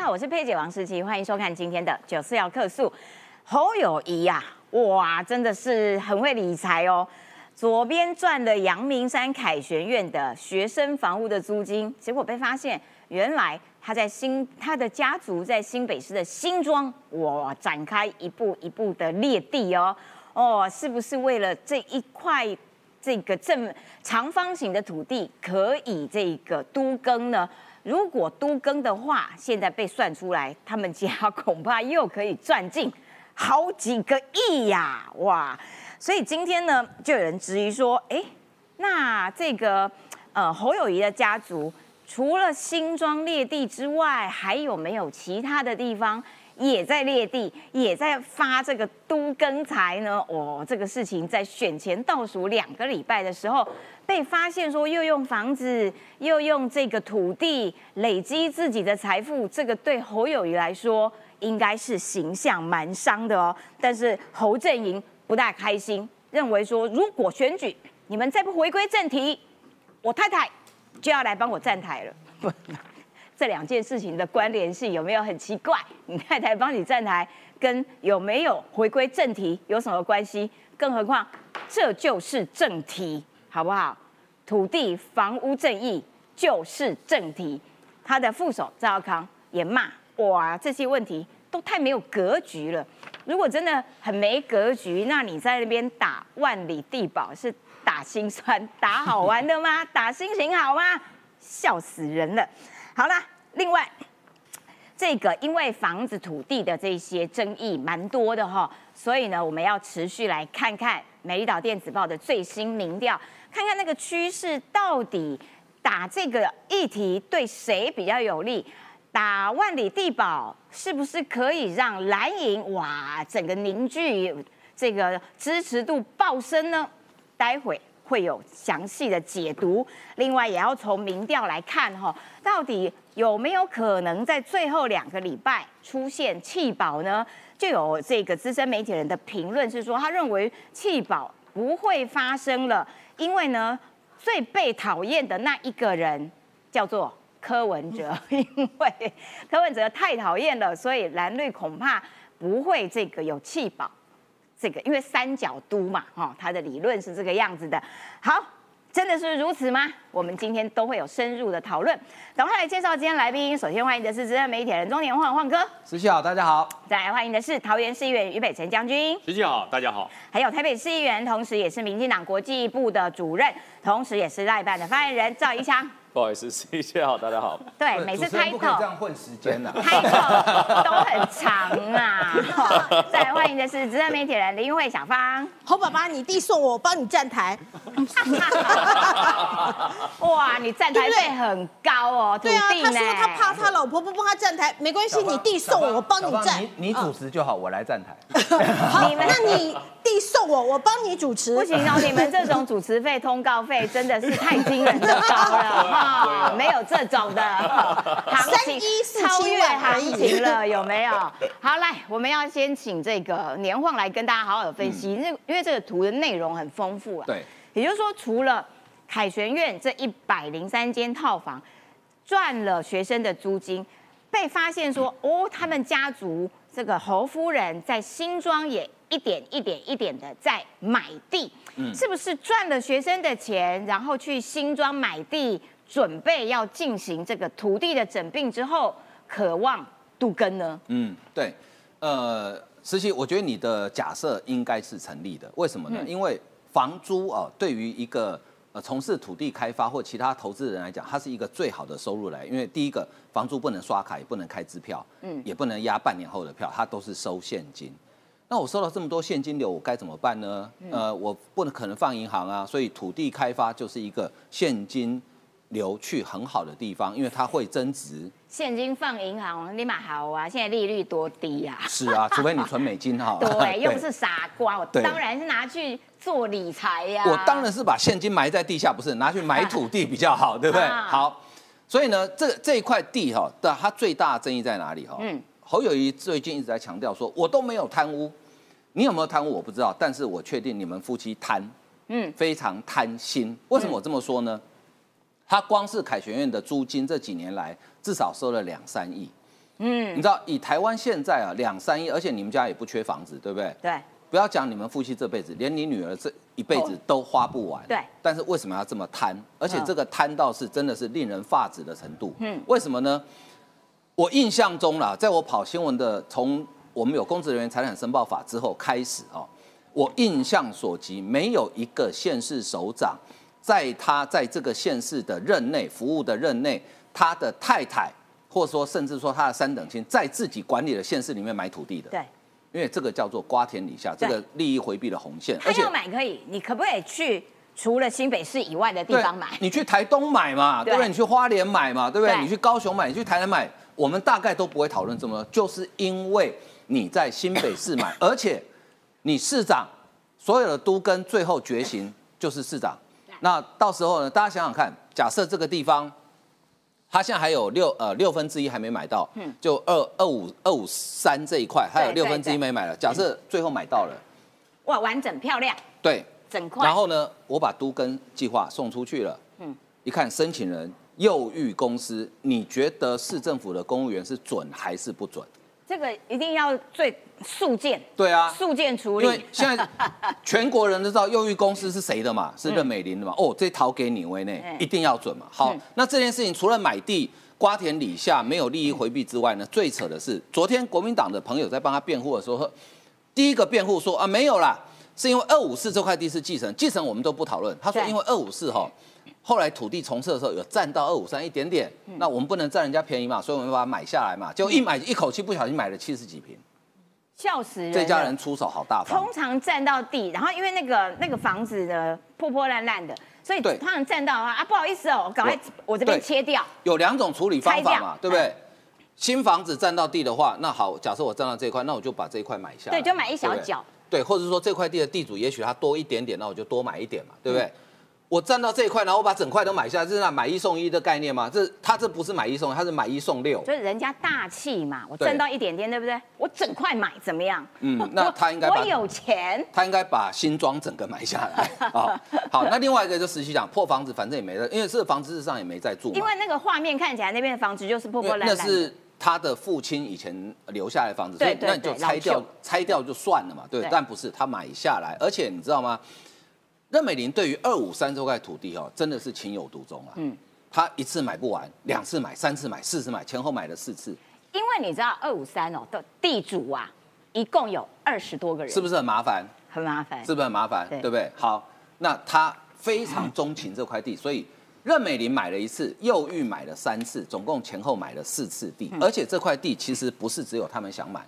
家好，我是佩姐王诗琪，欢迎收看今天的九四要客诉。侯友谊呀，哇，真的是很会理财哦。左边赚了阳明山凯旋院的学生房屋的租金，结果被发现，原来他在新他的家族在新北市的新庄，哇，展开一步一步的裂地哦。哦，是不是为了这一块这个正长方形的土地可以这个都更呢？如果都更的话，现在被算出来，他们家恐怕又可以赚进好几个亿呀！哇，所以今天呢，就有人质疑说，哎，那这个呃侯友谊的家族，除了新庄裂地之外，还有没有其他的地方也在裂地，也在发这个都更财呢？哦，这个事情在选前倒数两个礼拜的时候。被发现说又用房子又用这个土地累积自己的财富，这个对侯友谊来说应该是形象蛮伤的哦。但是侯阵营不大开心，认为说如果选举你们再不回归正题，我太太就要来帮我站台了。这两件事情的关联性有没有很奇怪？你太太帮你站台，跟有没有回归正题有什么关系？更何况这就是正题。好不好？土地房屋正义就是正题。他的副手赵耀康也骂：哇，这些问题都太没有格局了。如果真的很没格局，那你在那边打万里地堡是打心酸、打好玩的吗？打心情好吗？笑死人了。好了，另外这个因为房子、土地的这些争议蛮多的哈，所以呢，我们要持续来看看。美丽岛电子报的最新民调，看看那个趋势到底打这个议题对谁比较有利？打万里地堡是不是可以让蓝营哇整个凝聚这个支持度暴升呢？待会会有详细的解读。另外也要从民调来看哈，到底有没有可能在最后两个礼拜出现弃保呢？就有这个资深媒体人的评论是说，他认为弃保不会发生了，因为呢，最被讨厌的那一个人叫做柯文哲，因为柯文哲太讨厌了，所以蓝绿恐怕不会这个有弃保，这个因为三角都嘛，哈，他的理论是这个样子的。好。真的是如此吗？我们今天都会有深入的讨论。赶快来介绍今天来宾。首先欢迎的是资深媒体人中年晃晃哥，十七好，大家好。再来欢迎的是桃园市议员于北辰将军，十七好，大家好。还有台北市议员，同时也是民进党国际部的主任，同时也是赖办的发言人赵一翔。不好意思，一切好，大家好。对，每次开头这样混时间呐，开头都很长啊。再来欢迎的是资深媒体人林慧小芳。侯爸爸，你弟送我，我帮你站台。哇，你站台费很高哦，对啊，他说他怕他老婆不帮他站台，没关系，你弟送我，我帮你站。你你主持就好，我来站台。好，那你。弟送我，我帮你主持。不行哦，你们这种主持费、通告费真的是太惊人的高了哈，没有这种的 行情超越行情了，有没有？好，来，我们要先请这个年晃来跟大家好好的分析，因为因为这个图的内容很丰富啊。对，也就是说，除了凯旋苑这一百零三间套房赚了学生的租金，被发现说哦，他们家族这个侯夫人在新庄也。一点一点一点的在买地，是不是赚了学生的钱，然后去新庄买地，准备要进行这个土地的整并之后，渴望杜根呢？嗯，对，呃，实习，我觉得你的假设应该是成立的。为什么呢？因为房租啊，对于一个呃从事土地开发或其他投资人来讲，它是一个最好的收入来。因为第一个，房租不能刷卡，也不能开支票，嗯，也不能压半年后的票，它都是收现金。那我收到这么多现金流，我该怎么办呢？呃，我不能可能放银行啊，所以土地开发就是一个现金流去很好的地方，因为它会增值。现金放银行立马好啊，现在利率多低啊！是啊，除非你存美金哈。对，又不是傻瓜，我当然是拿去做理财呀。我当然是把现金埋在地下，不是拿去买土地比较好，对不对？好，所以呢，这这一块地哈的它最大的争议在哪里哈？嗯，侯友谊最近一直在强调说，我都没有贪污。你有没有贪污？我不知道，但是我确定你们夫妻贪，嗯，非常贪心。为什么我这么说呢？他光是凯旋院的租金这几年来至少收了两三亿，嗯，你知道以台湾现在啊两三亿，而且你们家也不缺房子，对不对？对，不要讲你们夫妻这辈子，连你女儿这一辈子都花不完。对但是为什么要这么贪？而且嗯这个贪到是真的是令人发指的程度。嗯，为什么呢？我印象中啦，在我跑新闻的，从我们有公职人员财产申报法之后开始哦，我印象所及，没有一个县市首长在他在这个县市的任内服务的任内，他的太太或者说甚至说他的三等亲，在自己管理的县市里面买土地的。对，因为这个叫做瓜田李下，这对个利益回避的红线，他要买可以，你可不可以去除了新北市以外的地方买？你去台东买嘛，对对不对？你去花莲买嘛，对不对？对你去高雄买，你去台南买，我们大概都不会讨论这么多，就是因为你在新北市买，而且你市长所有的都跟最后决行就是市长。那到时候呢，大家想想看，假设这个地方。它现在还有六呃六分之一还没买到，嗯就二二五二五三这一块，还有六分之一对没买了。假设最后买到了，哇，完整漂亮，对，整块。然后呢，我把都跟计划送出去了。嗯，一看申请人右玉公司，你觉得市政府的公务员是准还是不准？这个一定要最速件，对啊，速件处因为理。现在 全国人都知道右玉公司是谁的嘛，是任美玲的嘛。哦，这逃给你为内嗯，一定要准嘛。好嗯，那这件事情除了买地。瓜田李下没有利益回避之外呢，最扯的是，昨天国民党的朋友在帮他辩护的时候，第一个辩护说啊没有啦，是因为二五四这块地是继承，继承我们都不讨论。他说因为二五四哈，后来土地重设的时候有占到二五三一点点，嗯那我们不能占人家便宜嘛，所以我们把它买下来嘛，结果一买一口气不小心买了七十几平，笑死人！这家人出手好大方通。常占到地，然后因为那个那个房子呢破破烂烂的，所以对通常占到啊啊不好意思哦，赶快我这边切掉。有两种处理方法嘛，对不对？新房子占到地的话，那好，假设我占到这一块，那我就把这一块买下来，对就买一小角对，或者说这块地的地主也许他多一点点，那我就多买一点嘛，对不对？嗯我占到这一块，然后我把整块都买下来，这是那买一送一的概念吗？这他这不是买一送一，他是买一送六。就是人家大气嘛，我对占到一点点，对不对？我整块买怎么样？嗯那他应该我有钱，他应该把新庄整个买下来啊。好，那另外一个就实际讲破房子，反正也没了，因为这个房子事实上也没在住。因为那个画面看起来那边的房子就是破破烂烂。那是他的父亲以前留下来的房子，所以那你就拆掉，拆掉就算了嘛，对对。但不是他买下来，而且你知道吗？任美玲对于二五三这块土地哦，真的是情有独钟啊。嗯，他一次买不完，两次买，三次买，四次买，前后买了四次，因为你知道二五三哦的地主啊，一共有二十多个人，是不是很麻烦？很麻烦？是不是很麻烦？对对不对？好，那他非常钟情这块地，所以任美玲买了一次，又玉买了三次，总共前后买了四次地，而且这块地其实不是只有他们想买，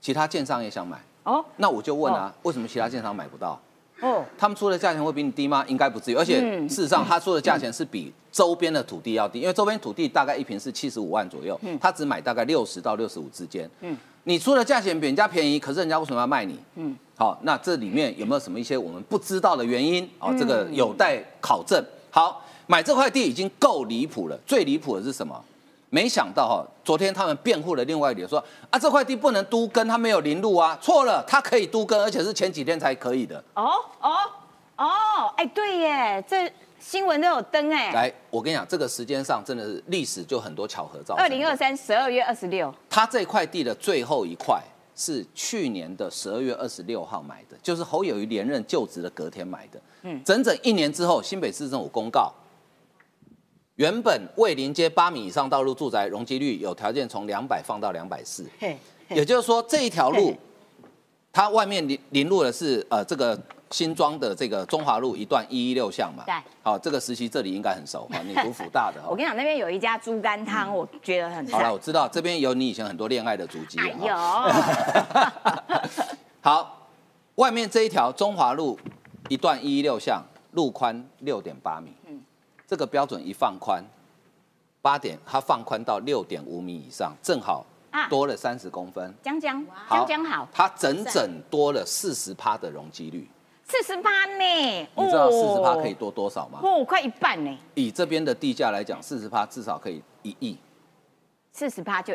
其他建商也想买。哦那我就问啊，为什么其他建商买不到？哦，他们出的价钱会比你低吗？应该不至于，而且嗯事实上他出的价钱是比周边的土地要低，因为周边土地大概一平是七十五万左右，他只买大概六十到六十五之间。嗯你出的价钱比人家便宜，可是人家为什么要卖你？嗯，好，那这里面有没有什么一些我们不知道的原因？哦，这个有待考证。好，买这块地已经够离谱了，最离谱的是什么？没想到哈、昨天他们辩护了另外一点，说啊这块地不能都跟，它没有林路啊，错了，它可以都跟，而且是前几天才可以的。哦哦哦，哎，对耶，这新闻都有登哎。来，我跟你讲，这个时间上真的是历史就很多巧合造成。二零二三十二月二十六，他这块地的最后一块是去年的十二月二十六号买的，就是侯友谊连任就职的隔天买的。嗯，整整一年之后，新北市政府公告，原本未临街八米以上道路住宅容积率有条件从两百放到两百四，也就是说这一条路，它外面临临路的是呃这个新庄的这个中华路一段一一六巷嘛。对。好，这个时期这里应该很熟 哈，你读辅大的哈。我。跟你讲，那边有一家猪肝汤，我觉得很好了，我。知道这边有你以前很多恋爱的足迹有好，外面这一条中华路一段一一六巷，路宽六点八米，这个标准一放宽，八点它放宽到六点五米以上，正好啊多了三十公分。江江，江江好，它整整多了四十趴的容积率。四十八呢？你知道四十趴哦可以多多少吗？哦，快一半呢，以这边的地价来讲，四十趴至少可以一亿。四十趴就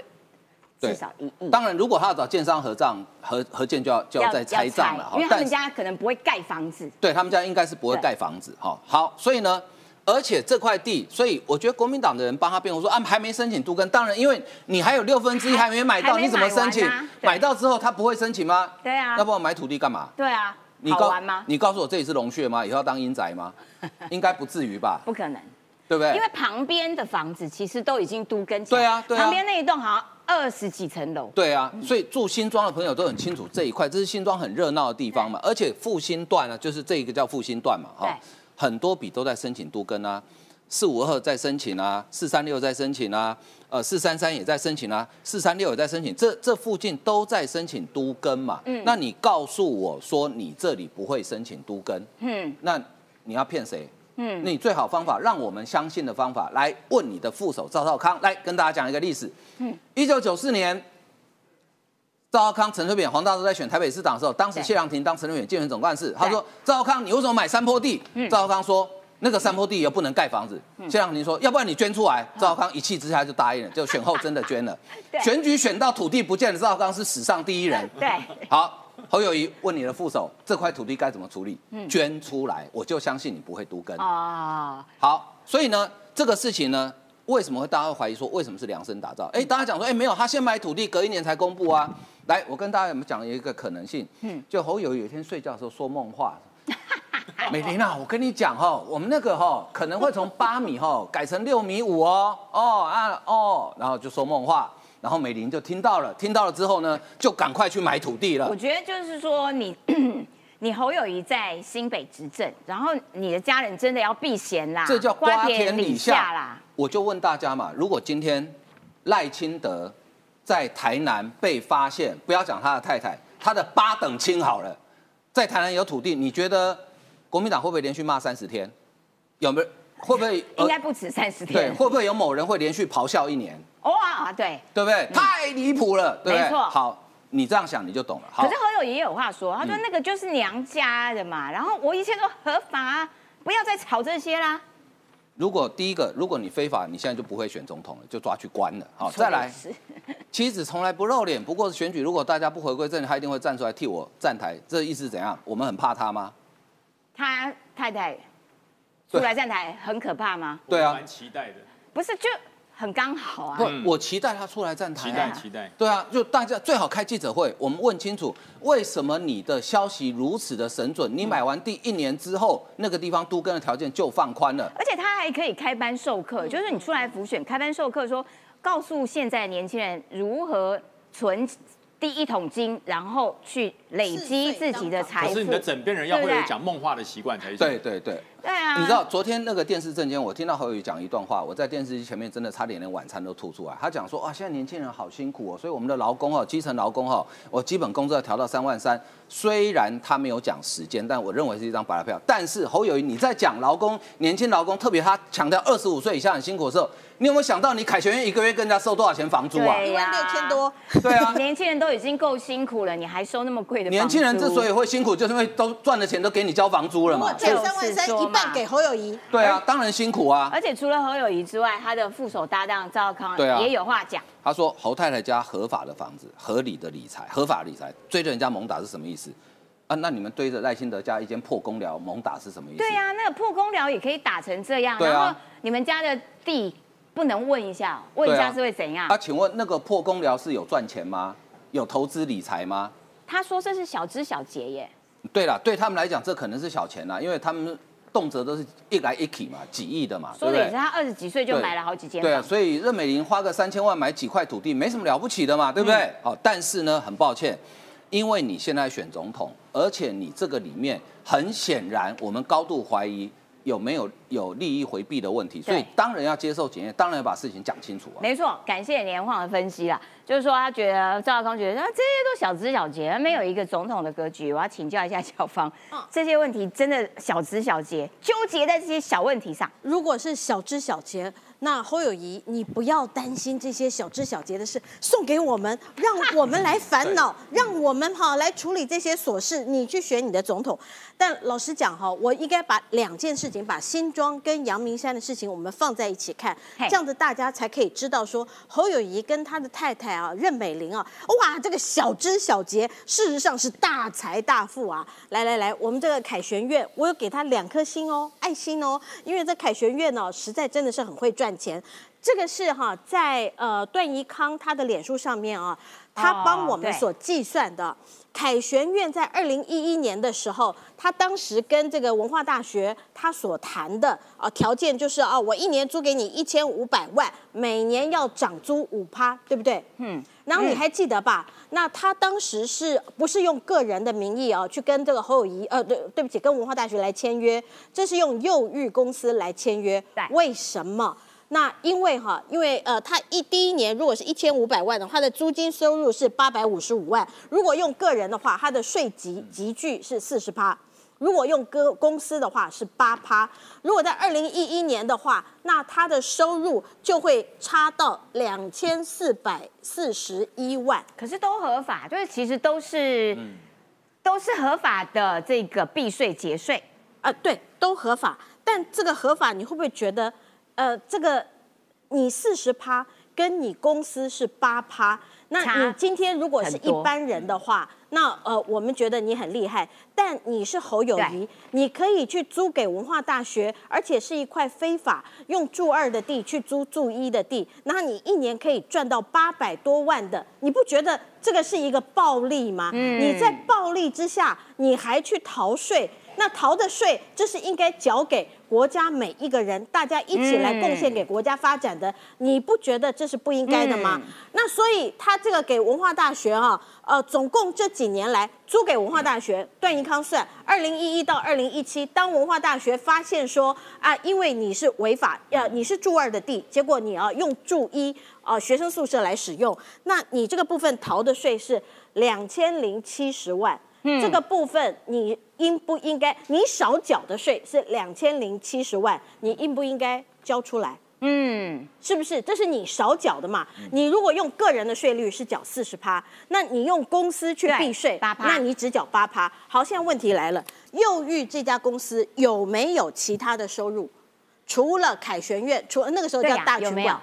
对至少一亿。当然，如果他要找建商合账合合建，就要就要再拆账了。因为他们家可能不会盖房子。对他们家应该是不会对盖房子哈。好，所以呢，而且这块地，所以我觉得国民党的人帮他辩护说啊，还没申请都跟。当然，因为你还有六分之一还没买到，你怎么申请买到之后他不会申请吗？对啊要不然买土地干嘛？对啊，你告好玩吗？你告诉我这里是龙穴吗？以后要当阴宅吗？应该不至于吧？不可能，对不对？因为旁边的房子其实都已经都跟对啊对啊旁边那一栋好像二十几层楼，对啊，所以住新庄的朋友都很清楚这一块，这是新庄很热闹的地方嘛。而且复兴段呢，就是这一个叫复兴段嘛，哈对，很多笔都在申请都更啊，四五二在申请啊，四三六在申请啊，呃，四三三也在申请啊，四三六也在申请，这这附近都在申请都更嘛。嗯那你告诉我说你这里不会申请都更，嗯那你要骗谁？嗯，你最好方法，让我们相信的方法，来问你的副手赵少康，来跟大家讲一个历史。嗯一九九四年，赵浩康、陈水扁、黄大洲在选台北市长的时候，当时对谢长廷当陈水扁竞选总干事，他说：“赵浩康，你为什么买山坡地？”嗯赵少康说：“那个山坡地又不能盖房子。”谢良廷说：“要不然你捐出来。”赵浩康一气之下就答应了，就选后真的捐了 对。选举选到土地不见了，赵浩康是史上第一人。对，好，侯友谊问你的副手，这块土地该怎么处理？嗯捐出来，我就相信你不会独根啊，好，所以呢，这个事情呢，为什么会大家会怀疑说为什么是量身打造？哎，大家讲说，哎，没有，他先买土地，隔一年才公布啊。来，我跟大家讲一个可能性，嗯，就侯友宜有一天睡觉的时候说梦话。美玲啊，我跟你讲哈，我们那个哈可能会从八米哈 改成六米五哦，哦啊哦，然后就说梦话，然后美玲就听到了，听到了之后呢，就赶快去买土地了我。觉得就是说你。你侯友谊在新北执政，然后你的家人真的要避嫌啦，这叫瓜田李下啦。我就问大家嘛，如果今天赖清德在台南被发现，不要讲他的太太，他的八等亲好了，在台南有土地，你觉得国民党会不会连续骂三十天？有没有？会不会？呃应该不止三十天对，天。会不会有某人会连续咆哮一年？哇，对。对不对？太离谱了，对不对？没错好，你这样想你就懂了。好可是，何友也有话说，他说嗯那个就是娘家的嘛，然后我一切都合法啊，不要再吵这些啦。如果第一个，如果你非法，你现在就不会选总统了，就抓去关了。好，再来。妻子从来不露脸，不过选举如果大家不回归正，他一定会站出来替我站台。这意思是怎样？我们很怕他吗？他太太出来站台很可怕吗？对啊我蛮期待的，不是，就很刚好啊。不，我期待他出来站台、期啊。待期待。对啊，就大家最好开记者会，我们问清楚为什么你的消息如此的神准？你买完地一年之后，那个地方都跟的条件就放宽了。而且他还可以开班授嗯课，就是你出来辅选开班授课说，告诉现在年轻人如何存第一桶金，然后去累积自己的财富。可是你的枕边人要会有讲梦话的习惯才行。对对对，对啊，你知道昨天那个电视证间，我听到侯友宜讲一段话，我在电视机前面真的差点连晚餐都吐出来。他讲说啊，现在年轻人好辛苦哦，所以我们的劳工哦，基层劳工哦，我基本工资要调到三万三。虽然他没有讲时间，但我认为是一张白票。但是侯友谊你在讲劳工、年轻劳工，特别他强调二十五岁以下很辛苦的时候，你有没有想到你凯旋院一个月跟人家收多少钱房租啊？对一万六千多，对啊，年轻人都已经够辛苦了，你还收那么贵的？年轻人之所以会辛苦，就是因为都赚的钱都给你交房租了嘛。这三万三一半给侯友谊，对啊，当然辛苦啊。而且除了侯友谊之外，他的副手搭档赵康对啊也有话讲。他说侯太太家合法的房子，合理的理财，合法理财，追着人家猛打是什么意思？啊，那你们追着赖清德家一间破公寮猛打是什么意思？对呀、那个破公寮也可以打成这样，啊然后你们家的地不能问一下，问一下是会怎样？啊，请问那个破公寮是有赚钱吗？有投资理财吗？他说这是小枝小节耶，对了，对他们来讲，这可能是小钱啦，因为他们动辄都是一来一起嘛，几亿的嘛？说的也是他二十几岁就对买了好几间对。所以任美玲花个三千万买几块土地，没什么了不起的嘛，对不对？嗯好，但是呢，很抱歉，因为你现在选总统，而且你这个里面很显然，我们高度怀疑有没有有利益回避的问题，所以对当然要接受检验，当然要把事情讲清楚啊。没错，感谢连晃的分析啦，就是说他觉得赵少康觉得啊这些都小枝小节，没有一个总统的格局。我要请教一下小芳，嗯这些问题真的小枝小节，纠结在这些小问题上。如果是小枝小节，那侯友谊，你不要担心这些小枝小节的事，送给我们，让我们来烦恼，让我们哈来处理这些琐事。你去选你的总统。但老实讲哈，我应该把两件事情，把新庄跟阳明山的事情，我们放在一起看，这样子大家才可以知道说，侯友谊跟他的太太啊任美玲啊，哇，这个小枝小节，事实上是大财大富啊。来来来，我们这个凯旋院，我有给他两颗星哦，爱心哦，因为这凯旋院呢，实在真的是很会赚钱。这个是哈，在呃段宜康他的脸书上面啊，他帮我们所计算的。凯旋院在二零一一年的时候，他当时跟这个文化大学他所谈的啊条件就是啊，我一年租给你一千五百万，每年要涨租五趴，对不对？嗯。然后你还记得吧？那他当时是不是用个人的名义啊去跟这个侯友谊呃对对不起，跟文化大学来签约？这是用幼育公司来签约，为什么？那因为哈，因为呃，他一第一年如果是一千五百万的话，他的租金收入是八百五十五万。如果用个人的话，他的税级集聚是四十趴；如果用个公司的话是八趴。如果在二零一一年的话，那他的收入就会差到两千四百四十一万。可是都合法，就是其实都是都是合法的这个避税节税啊，对，都合法。但这个合法，你会不会觉得？呃，这个你四十趴，跟你公司是八趴，那你今天如果是一般人的话，那呃，我们觉得你很厉害。但你是侯友谊，你可以去租给文化大学，而且是一块非法用住二的地去租住一的地，那你一年可以赚到八百多万的，你不觉得这个是一个暴利吗？你在暴利之下，你还去逃税，那逃的税，这是应该缴给。国家每一个人，大家一起来贡献给国家发展的，你不觉得这是不应该的吗？那所以他这个给文化大学哈，呃，总共这几年来租给文化大学，段宜康算，二零一一到二零一七，当文化大学发现说啊，因为你是违法，呃，你是住二的地，结果你要用住一啊学生宿舍来使用，那你这个部分逃的税是两千零七十万。这个部分你应不应该？你少缴的税是两千零七十万，你应不应该交出来？嗯，是不是？这是你少缴的嘛？你如果用个人的税率是缴四十趴，那你用公司去避税，那你只缴八趴。好，现在问题来了，幼育这家公司有没有其他的收入？除了凯旋院，除了那个时候叫大群馆，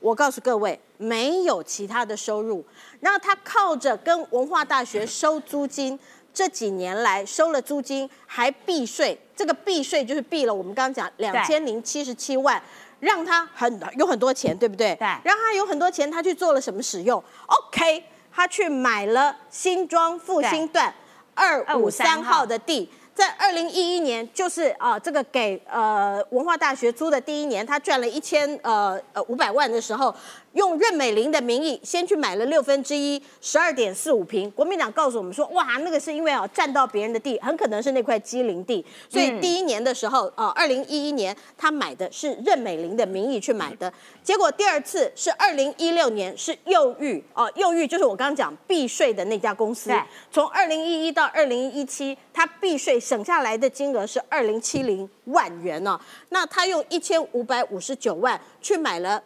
我告诉各位，没有其他的收入。然后他靠着跟文化大学收租金。这几年来收了租金还避税，这个避税就是避了我们刚刚讲两千零七十七万，让他很有很多钱，对不对？对，让他有很多钱，他去做了什么使用？OK，他去买了新庄复兴段二五三号的地。在二零一一年，就是啊，这个给呃文化大学租的第一年，他赚了一千呃呃五百万的时候，用任美玲的名义先去买了六分之一，十二点四五平。国民党告诉我们说，哇，那个是因为哦占到别人的地，很可能是那块机灵地，所以第一年的时候，啊，二零一一年他买的是任美玲的名义去买的，结果第二次是二零一六年是右玉哦，右玉就是我刚刚讲避税的那家公司，从二零一一到二零一七，他避税。省下来的金额是二零七零万元呢，那他用一千五百五十九万去买了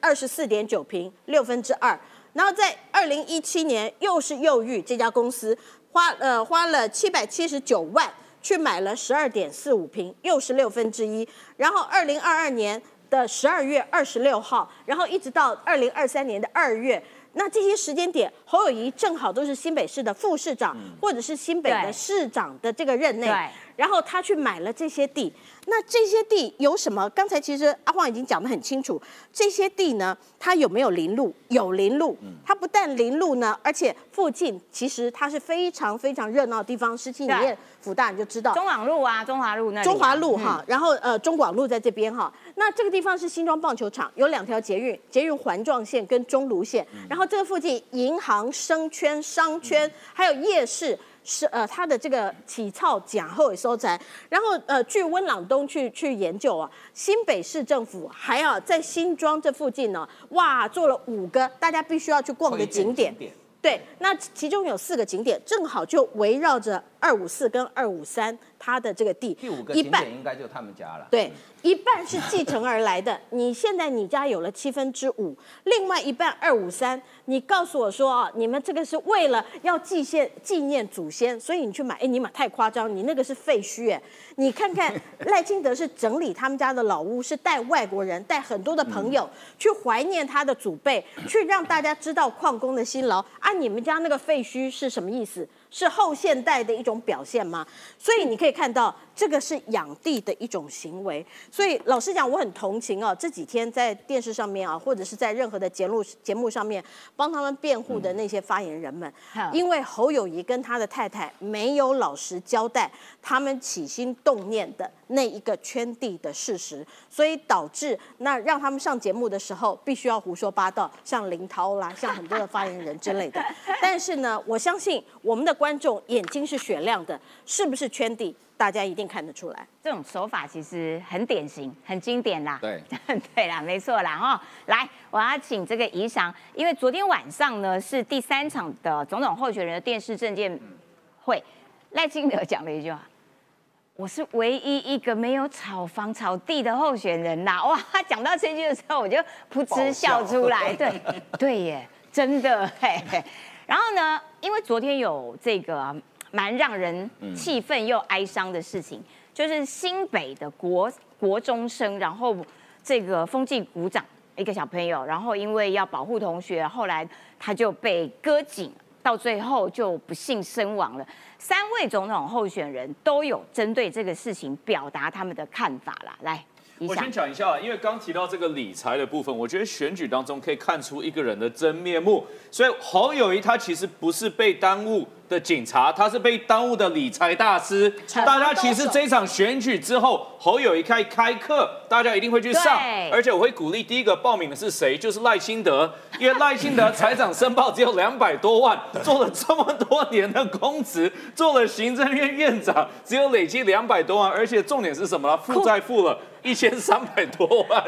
二十四点九平六分之二，然后在二零一七年又是又遇这家公司花呃花了七百七十九万去买了十二点四五平又是六分之一，然后二零二二年的十二月二十六号，然后一直到二零二三年的二月。那这些时间点，侯友谊正好都是新北市的副市长，或者是新北的市长的这个任内，然后他去买了这些地。那这些地有什么？刚才其实阿晃已经讲得很清楚，这些地呢，它有没有林路？有林路。它不但林路呢，而且附近其实它是非常非常热闹的地方。十七里面福大你就知道，中广路啊，中华路那。中华路哈，然后呃，中广路在这边哈。那这个地方是新庄棒球场，有两条捷运，捷运环状线跟中卢线。然后这个附近银行、商圈、商圈还有夜市。是呃，它的这个起草假后收窄，然后呃，据温朗东去去研究啊，新北市政府还要在新庄这附近呢，哇，做了五个大家必须要去逛的景点。对，那其中有四个景点正好就围绕着二五四跟二五三，他的这个地第五个景点应该就他们家了。对，一半是继承而来的。你现在你家有了七分之五，另外一半二五三，你告诉我说啊，你们这个是为了要祭献纪念祖先，所以你去买，哎，你买太夸张，你那个是废墟哎。你看看 赖清德是整理他们家的老屋，是带外国人，带很多的朋友去怀念他的祖辈，去让大家知道矿工的辛劳。啊，你们家那个废墟是什么意思？是后现代的一种表现吗？所以你可以看到，这个是养地的一种行为。所以老实讲，我很同情啊，这几天在电视上面啊，或者是在任何的节目节目上面帮他们辩护的那些发言人们，因为侯友谊跟他的太太没有老实交代他们起心动念的那一个圈地的事实，所以导致那让他们上节目的时候必须要胡说八道，像林涛啦，像很多的发言人之类的。但是呢，我相信我们的。观众眼睛是雪亮的，是不是圈地？大家一定看得出来。这种手法其实很典型、很经典啦。对，对啦，没错啦哈。来，我要请这个宜翔，因为昨天晚上呢是第三场的总统候选人的电视证件会，赖清德讲了一句话：“我是唯一一个没有炒房炒地的候选人呐。”哇，他讲到这句的时候，我就噗嗤笑出来。对，对耶，真的嘿。然后呢？因为昨天有这个蛮让人气愤又哀伤的事情，就是新北的国国中生，然后这个风纪股长一个小朋友，然后因为要保护同学，后来他就被割颈，到最后就不幸身亡了。三位总统候选人都有针对这个事情表达他们的看法啦，来。我先讲一下，因为刚提到这个理财的部分，我觉得选举当中可以看出一个人的真面目。所以侯友谊他其实不是被耽误的警察，他是被耽误的理财大师。大家其实这场选举之后，侯友谊开开课，大家一定会去上。而且我会鼓励第一个报名的是谁？就是赖清德，因为赖清德财产申报只有两百多万，做了这么多年的公职，做了行政院院长，只有累计两百多万，而且重点是什么？负债负了。一千三百多万，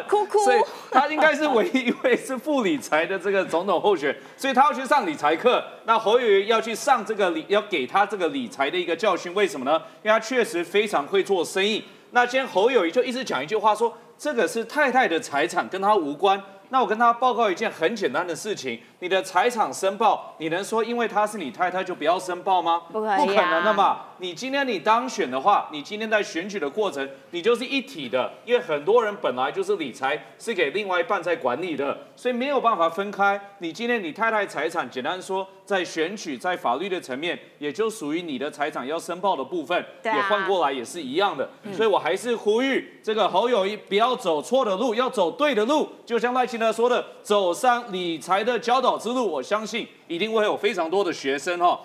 所以他应该是唯一一位是副理财的这个总统候选，所以他要去上理财课。那侯友谊要去上这个理，要给他这个理财的一个教训。为什么呢？因为他确实非常会做生意。那今天侯友谊就一直讲一句话，说这个是太太的财产，跟他无关。那我跟他报告一件很简单的事情。你的财产申报，你能说因为他是你太太就不要申报吗？不可不可能的嘛！你今天你当选的话，你今天在选举的过程，你就是一体的，因为很多人本来就是理财是给另外一半在管理的，所以没有办法分开。你今天你太太财产，简单说，在选举在法律的层面，也就属于你的财产要申报的部分，也换过来也是一样的。所以我还是呼吁这个侯友谊不要走错的路，要走对的路。就像赖清德说的，走上理财的教导。之路，我相信一定会有非常多的学生哈。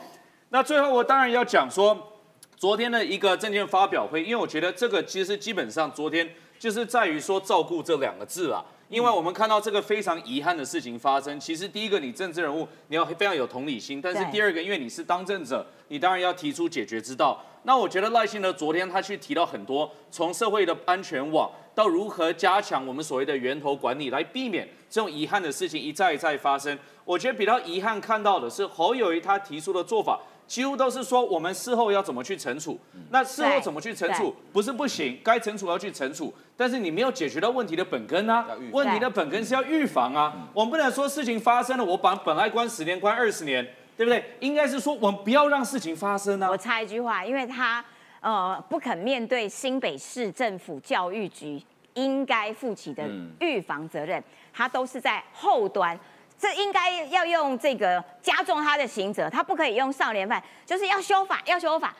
那最后我当然要讲说，昨天的一个证券发表会，因为我觉得这个其实基本上昨天就是在于说照顾这两个字啊。因为我们看到这个非常遗憾的事情发生，其实第一个你政治人物你要非常有同理心，但是第二个因为你是当政者，你当然要提出解决之道。那我觉得赖幸德昨天他去提到很多，从社会的安全网到如何加强我们所谓的源头管理，来避免这种遗憾的事情一再一再发生。我觉得比较遗憾看到的是侯友谊他提出的做法，几乎都是说我们事后要怎么去惩处。那事后怎么去惩处？不是不行，该惩处要去惩处，但是你没有解决到问题的本根啊。问题的本根是要预防啊。我们不能说事情发生了，我把本来关十年关二十年，对不对？应该是说我们不要让事情发生啊。我插一句话，因为他呃不肯面对新北市政府教育局应该负起的预防责任，他都是在后端。这应该要用这个加重他的刑责，他不可以用少年犯，就是要修法，要修法，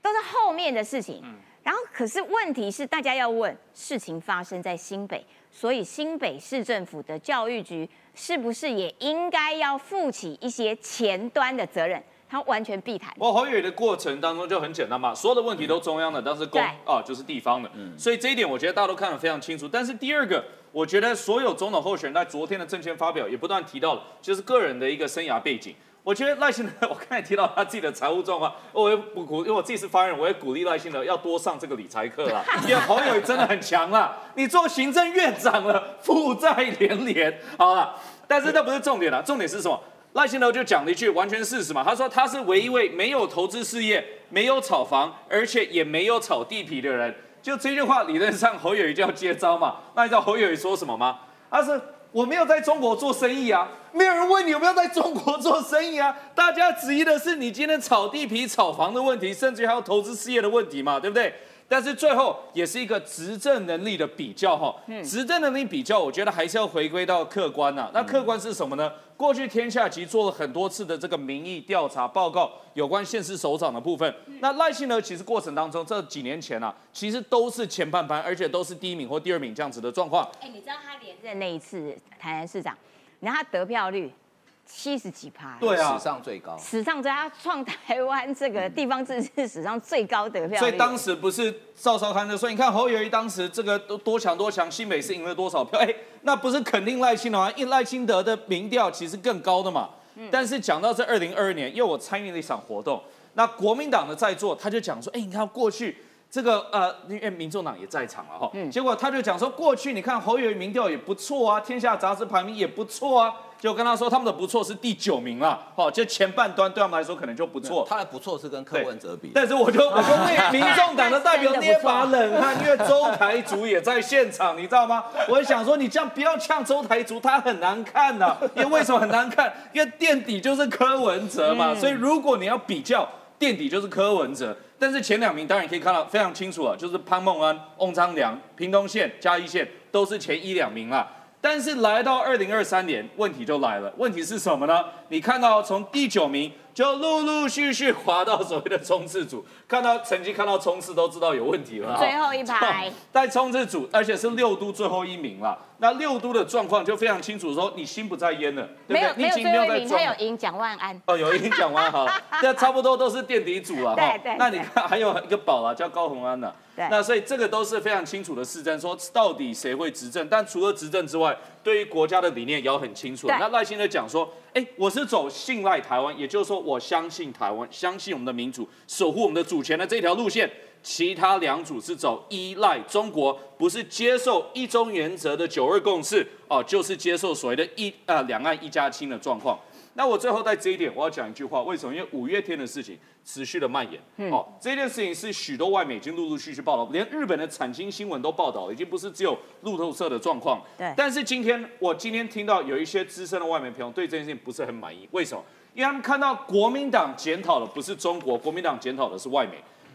都是后面的事情。嗯然后，可是问题是，大家要问，事情发生在新北，所以新北市政府的教育局是不是也应该要负起一些前端的责任？他完全避谈。我侯友的过程当中就很简单嘛，所有的问题都中央的，但是公啊就是地方的，嗯所以这一点我觉得大家都看得非常清楚。但是第二个。我觉得所有总统候选人在昨天的政见发表也不断提到了，就是个人的一个生涯背景。我觉得赖幸德，我刚才提到他自己的财务状况，我也不鼓，因为我自己是发言人，我也鼓励赖幸德要多上这个理财课啦。你的朋友真的很强啦，你做行政院长了，负债连连，好了。但是这不是重点了，重点是什么？赖幸德就讲了一句完全事实嘛，他说他是唯一位没有投资事业、没有炒房，而且也没有炒地皮的人。就这句话，理论上侯友谊就要接招嘛。那你知道侯友谊说什么吗？他是我没有在中国做生意啊，没有人问你有没有在中国做生意啊。大家质疑的是你今天炒地皮、炒房的问题，甚至还有投资事业的问题嘛，对不对？但是最后也是一个执政能力的比较哈，执政能力比较，我觉得还是要回归到客观呐。那客观是什么呢？过去天下其实做了很多次的这个民意调查报告，有关县市首长的部分。那赖幸呢，其实过程当中这几年前啊，其实都是前半班，而且都是第一名或第二名这样子的状况。哎，你知道他连任那一次台南市长，你看他得票率？七十几趴，对啊，史上最高，史上最他创台湾这个地方自治史上最高得票。所以当时不是赵少康的说，你看侯友谊当时这个多多强多强，新北市赢了多少票？哎，那不是肯定赖清德吗？因赖清德的民调其实更高的嘛。但是讲到这二零二二年，因为我参与了一场活动，那国民党的在座他就讲说，哎，你看过去。这个呃，因为民众党也在场了哈，结果他就讲说，过去你看侯友宜民调也不错啊，天下杂志排名也不错啊，就跟他说他们的不错是第九名了，好，就前半端对他们来说可能就不错。他的不错是跟柯文哲比，但是我就 我就为民众党的代表捏把冷汗，因为周台族也在现场，你知道吗？我想说你这样不要呛周台族，他很难看的，因为为什么很难看？因为垫底就是柯文哲嘛，所以如果你要比较。垫底就是柯文哲，但是前两名当然可以看到非常清楚了，就是潘孟安、翁昌良、屏东县、嘉义县都是前一两名了。但是来到二零二三年，问题就来了。问题是什么呢？你看到从第九名就陆陆续续滑到所谓的冲刺组，看到成绩，看到冲刺都知道有问题了。最后一排 在冲刺组，而且是六都最后一名了。那六都的状况就非常清楚，说你心不在焉了，对不对？没有最后一名，他有赢蒋万安。哦，有赢蒋万安，好，这差不多都是垫底组了哈。那你看 还有一个宝啊，叫高鸿安的。那所以这个都是非常清楚的事政，说到底谁会执政？但除了执政之外，对于国家的理念也要很清楚。那耐心的讲说，哎，我是走信赖台湾，也就是说我相信台湾，相信我们的民主，守护我们的主权的这条路线。其他两组是走依赖中国，不是接受一中原则的九二共识哦，就是接受所谓的一呃两岸一家亲的状况。那我最后在这一点，我要讲一句话，为什么？因为五月天的事情持续的蔓延，哦，这件事情是许多外媒已经陆陆续续报道，连日本的产经新闻都报道，已经不是只有路透社的状况。对。但是今天我今天听到有一些资深的外媒朋友对这件事情不是很满意，为什么？因为他们看到国民党检讨的不是中国，国民党检讨的是外媒，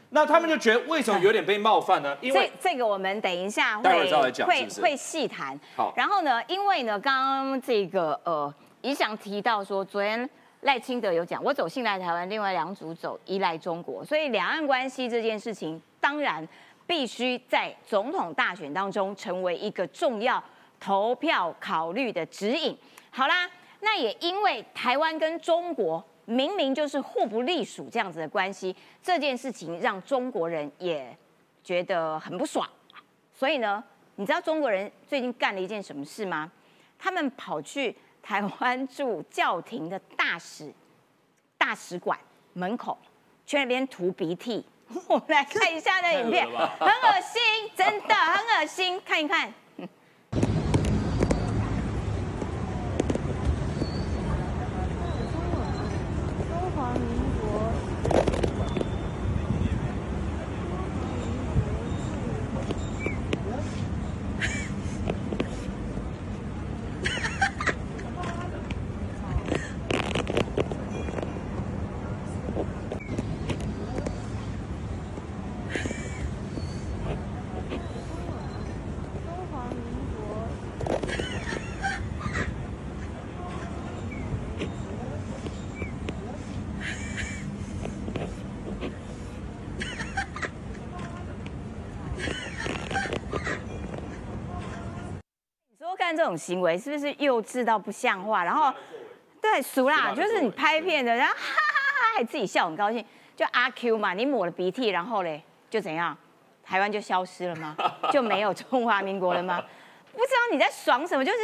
那他们就觉得为什么有点被冒犯呢？因为这个我们等一下会会会细谈。好。然后呢，因为呢，刚刚这个呃。也想提到说，昨天赖清德有讲，我走信赖台湾，另外两组走依赖中国，所以两岸关系这件事情，当然必须在总统大选当中成为一个重要投票考虑的指引。好啦，那也因为台湾跟中国明明就是互不隶属这样子的关系，这件事情让中国人也觉得很不爽。所以呢，你知道中国人最近干了一件什么事吗？他们跑去。台湾驻教廷的大使大使馆门口，去那边涂鼻涕。我们来看一下那影片，很恶心，真的很恶心，看一看。这种行为是不是幼稚到不像话？然后，对，熟啦，就是你拍片的，然后哈哈哈，还自己笑很高兴，就阿 Q 嘛，你抹了鼻涕，然后嘞，就怎样？台湾就消失了吗？就没有中华民国了吗？不知道你在爽什么？就是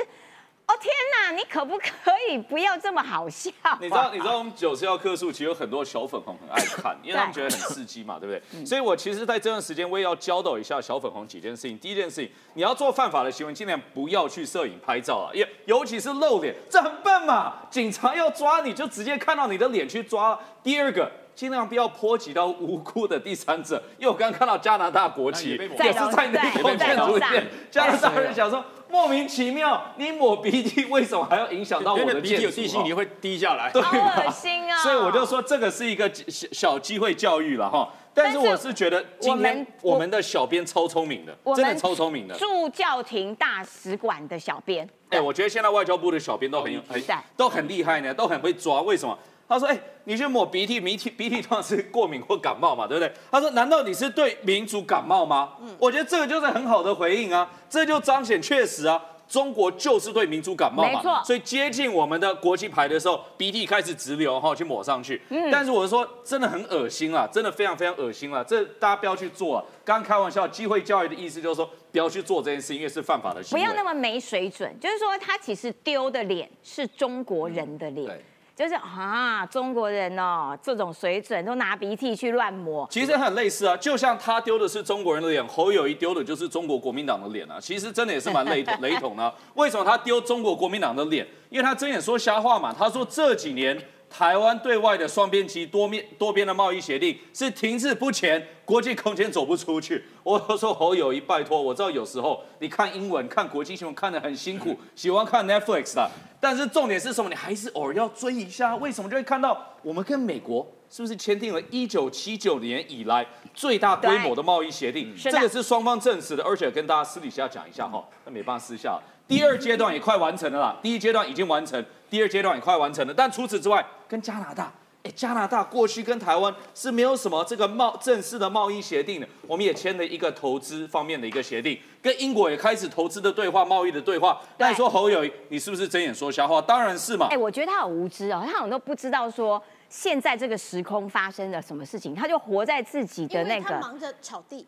哦天哪，你可不可以不要这么好笑？你知道，你知道我们九十号客数，其实有很多小粉红很爱看，因为他们觉得很刺激嘛，对不对？所以我其实在这段时间，我也要教导一下小粉红几件事情。第一件事情，你要做犯法的行为，尽量不要去摄影拍照啊，也尤其是露脸，这很笨嘛。警察要抓你就直接看到你的脸去抓。第二个。尽量不要波及到无辜的第三者，因为我刚刚看到加拿大国旗也是在你的影片里面，加拿大人想说莫名其妙，你抹鼻涕为什么还要影响到我的鼻涕有地心你会滴下来，好恶心啊！所以我就说这个是一个小小机会教育了哈。但是我是觉得今天我们的小编超聪明的，真的超聪明的。驻教廷大使馆的小编，哎，我觉得现在外交部的小编都很有很都很厉害呢，都很会抓。为什么？他说：“哎，你去抹鼻涕，鼻涕鼻涕通常是过敏或感冒嘛，对不对？”他说：“难道你是对民主感冒吗？”嗯，我觉得这个就是很好的回应啊，这就彰显确实啊，中国就是对民主感冒嘛。没错。所以接近我们的国旗牌的时候，鼻涕开始直流哈，去抹上去。嗯。但是我说真的很恶心啊，真的非常非常恶心啊，这大家不要去做啊。刚刚开玩笑，机会教育的意思就是说不要去做这件事，因为是犯法的行为。不要那么没水准，就是说他其实丢的脸是中国人的脸。就是啊，中国人哦，这种水准都拿鼻涕去乱抹，其实很类似啊。就像他丢的是中国人的脸，侯友谊丢的就是中国国民党的脸啊。其实真的也是蛮雷雷同的。为什么他丢中国国民党的脸？因为他睁眼说瞎话嘛。他说这几年。台湾对外的双边及多面多边的贸易协定是停滞不前，国际空间走不出去。我说侯友谊，拜托，我知道有时候你看英文、看国际新闻看得很辛苦，喜欢看 Netflix 的，但是重点是什么？你还是偶尔要追一下。为什么就会看到我们跟美国是不是签订了一九七九年以来最大规模的贸易协定？这个是双方证实的，而且跟大家私底下讲一下哈，那没办法私下。第二阶段也快完成了啦，第一阶段已经完成，第二阶段也快完成了。但除此之外，跟加拿大，哎，加拿大过去跟台湾是没有什么这个贸正式的贸易协定的，我们也签了一个投资方面的一个协定，跟英国也开始投资的对话、贸易的对话。但说侯友，你是不是睁眼说瞎话？当然是嘛。哎，我觉得他很无知哦，他好像都不知道说现在这个时空发生了什么事情，他就活在自己的那个，他忙着炒地。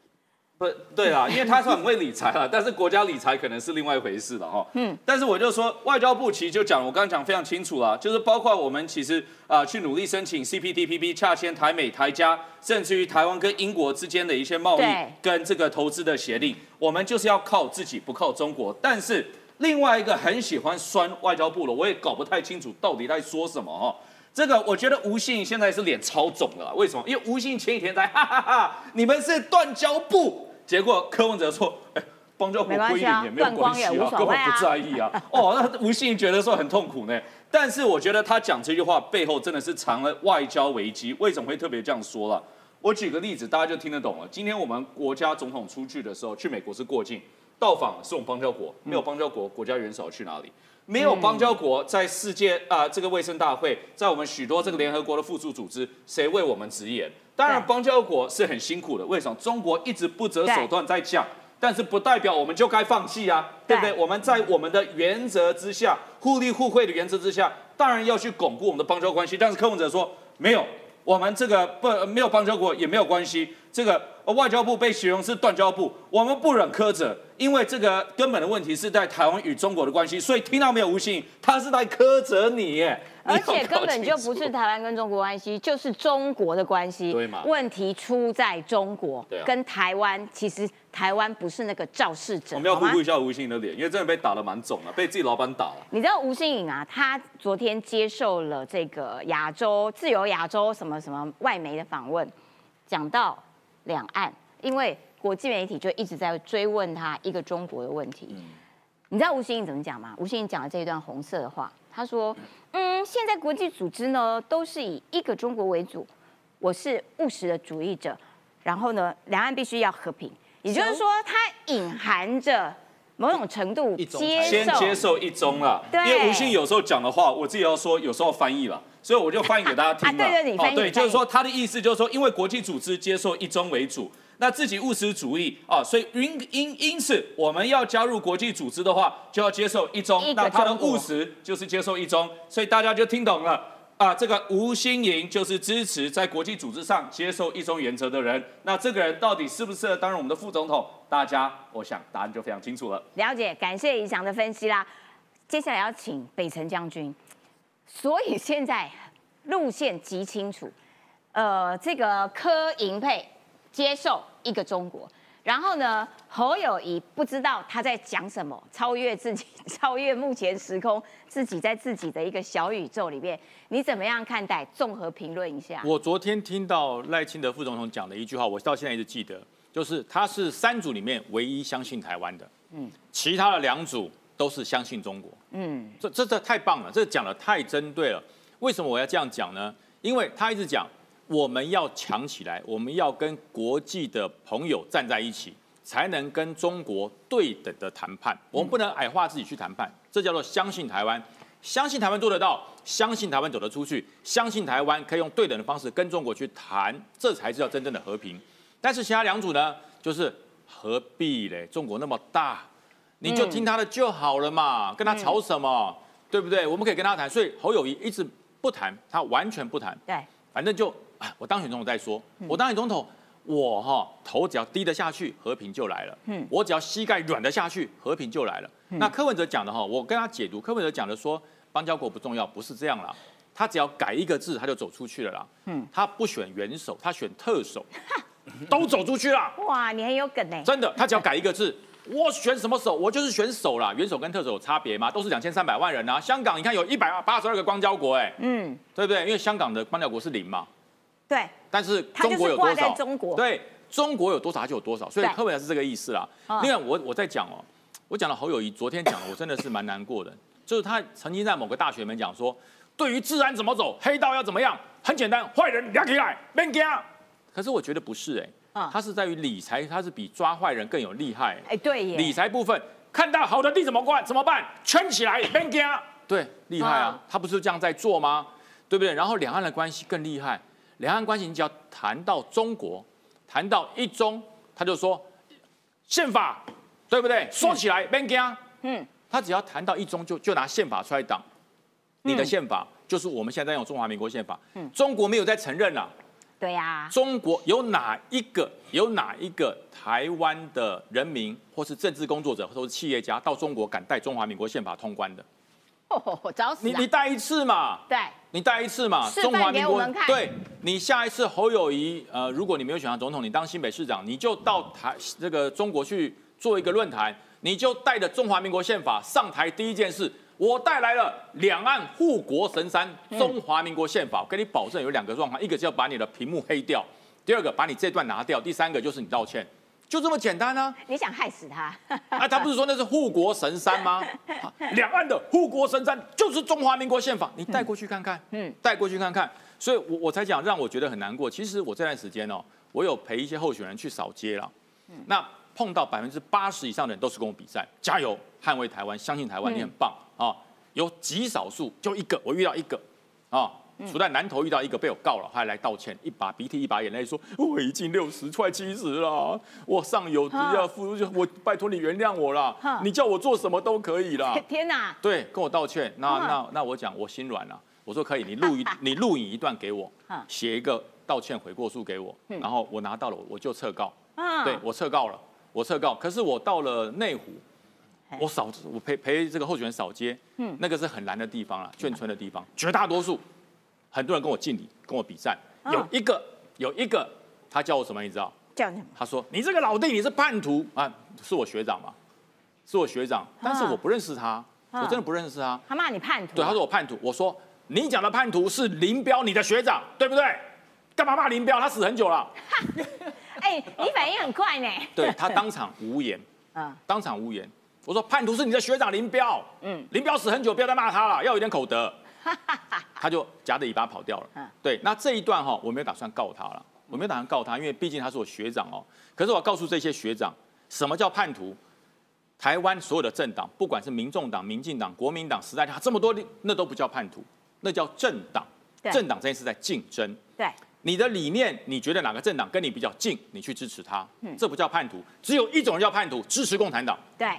不对啦，因为他是很会理财啦，但是国家理财可能是另外一回事了哈。嗯，但是我就说外交部其实就讲，我刚刚讲非常清楚了，就是包括我们其实啊去努力申请 CPTPP 洽签台美台加，甚至于台湾跟英国之间的一些贸易跟这个投资的协定，我们就是要靠自己，不靠中国。但是另外一个很喜欢酸外交部了，我也搞不太清楚到底在说什么哈。这个我觉得吴信现在是脸超肿了，为什么？因为吴信前几天在哈哈哈，你们是断交部。结果柯文哲说：“哎，邦交国归零也没有关系啊，根本不在意啊。”哦，那吴信觉得说很痛苦呢。但是我觉得他讲这句话背后真的是藏了外交危机。为什么会特别这样说了？我举个例子，大家就听得懂了。今天我们国家总统出去的时候，去美国是过境，到访是我们邦交国，没有邦交国，国家元首去哪里？没有邦交国在世界啊这个卫生大会，在我们许多这个联合国的附属组织，谁为我们直言？当然，邦交国是很辛苦的。为什么？中国一直不择手段在讲，但是不代表我们就该放弃啊，对不对？我们在我们的原则之下，互利互惠的原则之下，当然要去巩固我们的邦交关系。但是柯文哲说没有，我们这个不没有邦交国也没有关系。这个外交部被形容是断交部，我们不忍苛责，因为这个根本的问题是在台湾与中国的关系。所以听到没有，吴信，他是在苛责你。而且根本就不是台湾跟中国关系，就是中国的关系。对嘛？问题出在中国，跟台湾其实台湾不是那个肇事者。我们要护一下吴欣颖的脸，因为真的被打的蛮肿了，被自己老板打了。你知道吴欣颖啊？他昨天接受了这个亚洲自由亚洲什么什么外媒的访问，讲到两岸，因为国际媒体就一直在追问他一个中国的问题。你知道吴欣颖怎么讲吗？吴欣颖讲了这一段红色的话，他说。嗯，现在国际组织呢都是以一个中国为主，我是务实的主义者，然后呢，两岸必须要和平，也就是说，它隐含着某种程度接先接受一中了，因为吴昕有时候讲的话，我自己要说，有时候翻译了，所以我就翻译给大家听了。对对，你翻译。对，就是说他的意思就是说，因为国际组织接受一中为主。那自己务实主义啊，所以因因因此，我们要加入国际组织的话，就要接受一中。那他的务实就是接受一中，所以大家就听懂了啊。这个吴新颖就是支持在国际组织上接受一中原则的人。那这个人到底适不适合担任我们的副总统？大家，我想答案就非常清楚了。了解，感谢以翔的分析啦。接下来要请北辰将军，所以现在路线极清楚。呃，这个柯银配接受一个中国，然后呢，侯友谊不知道他在讲什么，超越自己，超越目前时空，自己在自己的一个小宇宙里面，你怎么样看待？综合评论一下。我昨天听到赖清德副总统讲的一句话，我到现在一直记得，就是他是三组里面唯一相信台湾的，嗯，其他的两组都是相信中国，嗯，这这这太棒了，这讲的太针对了。为什么我要这样讲呢？因为他一直讲。我们要强起来，我们要跟国际的朋友站在一起，才能跟中国对等的谈判。我们不能矮化自己去谈判，这叫做相信台湾，相信台湾做得到，相信台湾走得出去，相信台湾可以用对等的方式跟中国去谈，这才是叫真正的和平。但是其他两组呢，就是何必嘞？中国那么大，你就听他的就好了嘛，跟他吵什么？对不对？我们可以跟他谈。所以侯友谊一直不谈，他完全不谈。对，反正就。我当选总统再说，我当选总统，我哈头只要低得下去，和平就来了。嗯，我只要膝盖软得下去，和平就来了。那柯文哲讲的哈，我跟他解读，柯文哲讲的说，邦交国不重要，不是这样啦。他只要改一个字，他就走出去了啦。嗯，他不选元首，他选特首，都走出去了。哇，你很有梗呢。真的，他只要改一个字，我选什么首，我就是选首啦。元首跟特首有差别吗？都是两千三百万人啊。香港你看有一百八十二个邦交国，哎，嗯，对不对？因为香港的邦交国是零嘛。对，但是中国有多少？中国对中国有多少，它就有多少，所以柯文哲是这个意思啦。另外，我我在讲哦，我讲了侯友谊昨天讲的，我真的是蛮难过的，就是他曾经在某个大学里面讲说，对于治安怎么走，黑道要怎么样，很简单，坏人抓起来，别惊。可是我觉得不是哎，他是在于理财，他是比抓坏人更有厉害。哎，对耶，理财部分看到好的地怎么办？怎么办？圈起来，别惊。对，厉害啊，他不是这样在做吗？对不对？然后两岸的关系更厉害。两岸关系，你只要谈到中国，谈到一中，他就说宪法，对不对？说起来，Ben 嗯，他只要谈到一中，就就拿宪法出来挡。你的宪法就是我们现在用中华民国宪法，嗯，中国没有在承认了。对呀。中国有哪一个有哪一个台湾的人民，或是政治工作者，或是企业家，到中国敢带中华民国宪法通关的？哦，找死！你你带一次嘛？对。你带一次嘛？中华民国对，你下一次侯友谊，呃，如果你没有选上总统，你当新北市长，你就到台这个中国去做一个论坛，你就带着中华民国宪法上台，第一件事，我带来了两岸护国神山中华民国宪法，跟你保证有两个状况，一个是要把你的屏幕黑掉，第二个把你这段拿掉，第三个就是你道歉。就这么简单呢？你想害死他？啊，他不是说那是护国神山吗？两岸的护国神山就是中华民国宪法，你带过去看看，嗯，带过去看看。所以，我我才讲让我觉得很难过。其实我这段时间哦，我有陪一些候选人去扫街了，那碰到百分之八十以上的人都是跟我比赛，加油，捍卫台湾，相信台湾，你很棒啊。有极少数，就一个，我遇到一个啊。除在南投遇到一个被我告了，还来道歉，一把鼻涕一把眼泪说：“我已经六十快七十了，我上有要付出，我拜托你原谅我了，你叫我做什么都可以了。”天哪！对，跟我道歉。那那那我讲，我心软了。我说可以，你录一 你录影一段给我，写一个道歉悔过书给我，然后我拿到了，我就撤告。对，我撤告了，我撤告。可是我到了内湖，我扫我陪陪这个候选人扫街，嗯，那个是很难的地方了，眷村的地方，绝大多数。很多人跟我敬礼，跟我比战。有一个，有一个，他叫我什么？你知道？叫什么？他说：“你这个老弟，你是叛徒啊！”是我学长嘛？是我学长，但是我不认识他，我真的不认识他。他骂你叛徒？对，他说我叛徒。我说：“你讲的叛徒是林彪，你的学长，对不对？干嘛骂林彪？他死很久了。”哎，你反应很快呢。对他当场无言，嗯，当场无言。我说：“叛徒是你的学长林彪，嗯，林彪死很久，不要再骂他了，要有点口德。” 他就夹着尾巴跑掉了。嗯，对，那这一段哈，我没有打算告他了，我没有打算告他，因为毕竟他是我学长哦。可是我告诉这些学长，什么叫叛徒？台湾所有的政党，不管是民众党、民进党、国民党、时代党这么多，那都不叫叛徒，那叫政党。政党这件事在竞争。对，你的理念，你觉得哪个政党跟你比较近，你去支持他，这不叫叛徒。只有一种人叫叛徒，支持共产党。对。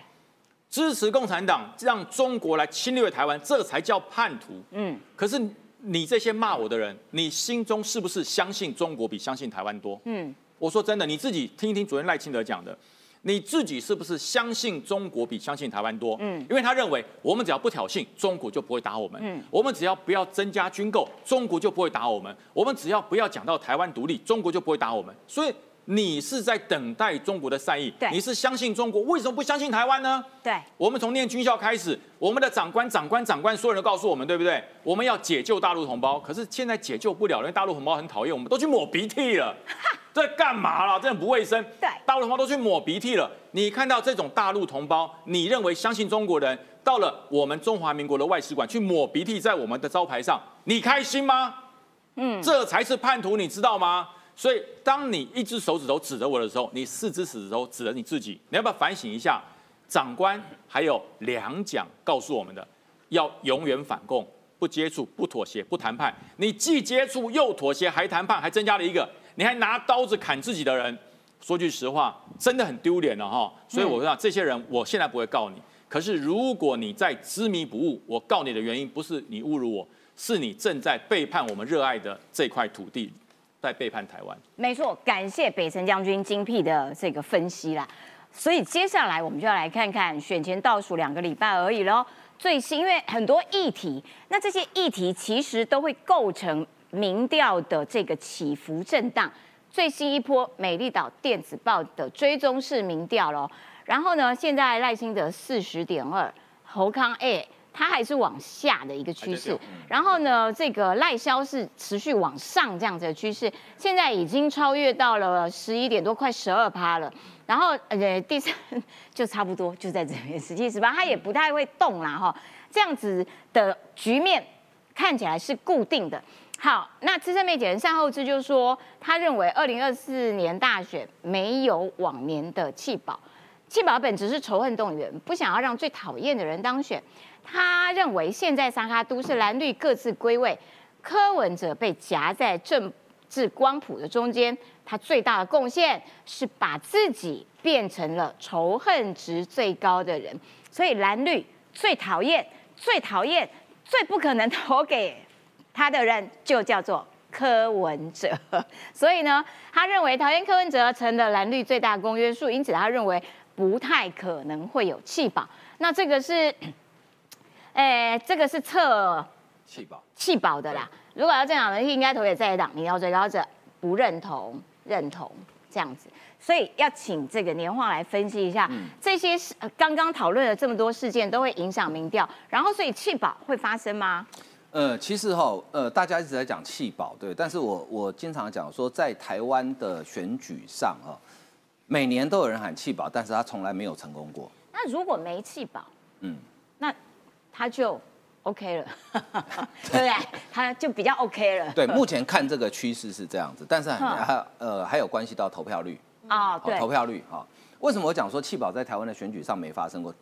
支持共产党让中国来侵略台湾，这才叫叛徒。嗯，可是你这些骂我的人，你心中是不是相信中国比相信台湾多？嗯，我说真的，你自己听一听昨天赖清德讲的，你自己是不是相信中国比相信台湾多？嗯，因为他认为我们只要不挑衅，中国就不会打我们。嗯，我们只要不要增加军购，中国就不会打我们。我们只要不要讲到台湾独立，中国就不会打我们。所以。你是在等待中国的善意，你是相信中国，为什么不相信台湾呢？对，我们从念军校开始，我们的长官、长官、长官，所有人都告诉我们，对不对？我们要解救大陆同胞，可是现在解救不了，因为大陆同胞很讨厌，我们都去抹鼻涕了，这干嘛了？这很不卫生。对，大陆同胞都去抹鼻涕了。你看到这种大陆同胞，你认为相信中国人，到了我们中华民国的外使馆去抹鼻涕在我们的招牌上，你开心吗？嗯，这才是叛徒，你知道吗？所以，当你一只手指头指着我的时候，你四只手指头指着你自己，你要不要反省一下？长官还有两讲告诉我们的，要永远反共，不接触，不妥协，不谈判。你既接触又妥协还谈判，还增加了一个，你还拿刀子砍自己的人。说句实话，真的很丢脸了哈。所以我说，这些人我现在不会告你。可是如果你在执迷不悟，我告你的原因不是你侮辱我，是你正在背叛我们热爱的这块土地。在背叛台湾，没错，感谢北辰将军精辟的这个分析啦。所以接下来我们就要来看看选前倒数两个礼拜而已喽。最新，因为很多议题，那这些议题其实都会构成民调的这个起伏震荡。最新一波美丽岛电子报的追踪式民调喽，然后呢，现在赖清德四十点二，侯康 A。它还是往下的一个趋势，然后呢，这个赖销是持续往上这样子的趋势，现在已经超越到了十一点多，快十二趴了。然后呃，第三 就差不多就在这边十七十八，它也不太会动啦哈。这样子的局面看起来是固定的。好，那资深媒体人善后之就说，他认为二零二四年大选没有往年的弃保，弃保本质是仇恨动员，不想要让最讨厌的人当选。他认为现在三哈都是蓝绿各自归位，柯文哲被夹在政治光谱的中间，他最大的贡献是把自己变成了仇恨值最高的人，所以蓝绿最讨厌、最讨厌、最不可能投给他的人就叫做柯文哲。所以呢，他认为讨厌柯文哲成了蓝绿最大公约数，因此他认为不太可能会有弃保。那这个是。哎，这个是测弃保弃保的啦。如果要这样的，应该投给在野党，你要最高者不认同，认同这样子。所以要请这个年化来分析一下这些事。刚刚讨论了这么多事件，都会影响民调。然后，所以弃保会发生吗？呃，其实哈，呃，大家一直在讲弃保，对。但是我我经常讲说，在台湾的选举上哈，每年都有人喊弃保，但是他从来没有成功过。那如果没弃保，嗯，那。他就 OK 了，对不对？他就比较 OK 了。对，目前看这个趋势是这样子，但是还呃还有关系到投票率啊，对，投票率哈。为什么我讲说弃保在台湾的选举上没发生过？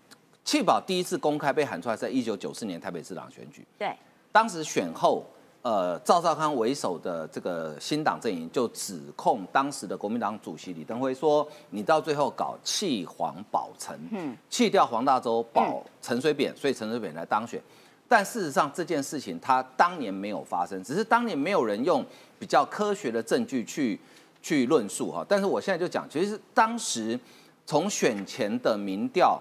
弃保第一次公开被喊出来，在一九九四年台北市长选举，对，当时选后。呃，赵少康为首的这个新党阵营就指控当时的国民党主席李登辉说：“你到最后搞弃黄保陈，嗯，弃掉黄大洲保陈水扁，所以陈水扁来当选。但事实上这件事情他当年没有发生，只是当年没有人用比较科学的证据去去论述哈。但是我现在就讲，其实当时从选前的民调。”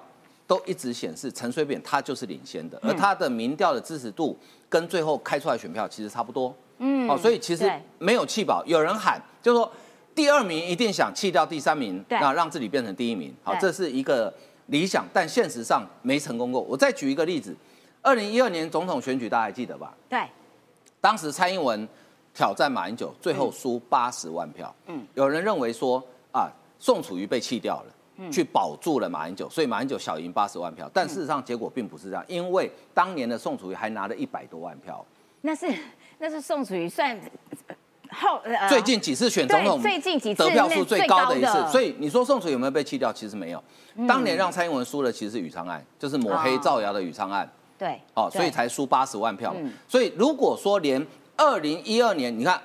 都一直显示陈水扁他就是领先的，而他的民调的支持度跟最后开出来选票其实差不多。嗯，哦，所以其实没有弃保，有人喊就是说第二名一定想弃掉第三名，那让自己变成第一名。好，这是一个理想，但现实上没成功过。我再举一个例子，二零一二年总统选举大家还记得吧？对，当时蔡英文挑战马英九，最后输八十万票。嗯，有人认为说啊，宋楚瑜被弃掉了。去保住了马英九，所以马英九小赢八十万票，但事实上结果并不是这样，因为当年的宋楚瑜还拿了一百多万票。那是 那是宋楚瑜算后最近几次选总统最近几次得票数最高的一次，所以你说宋楚瑜有没有被弃掉？其实没有。当年让蔡英文输的其实是宇昌案，就是抹黑造谣的宇昌案。对，哦，所以才输八十万票。所以如果说连二零一二年，你看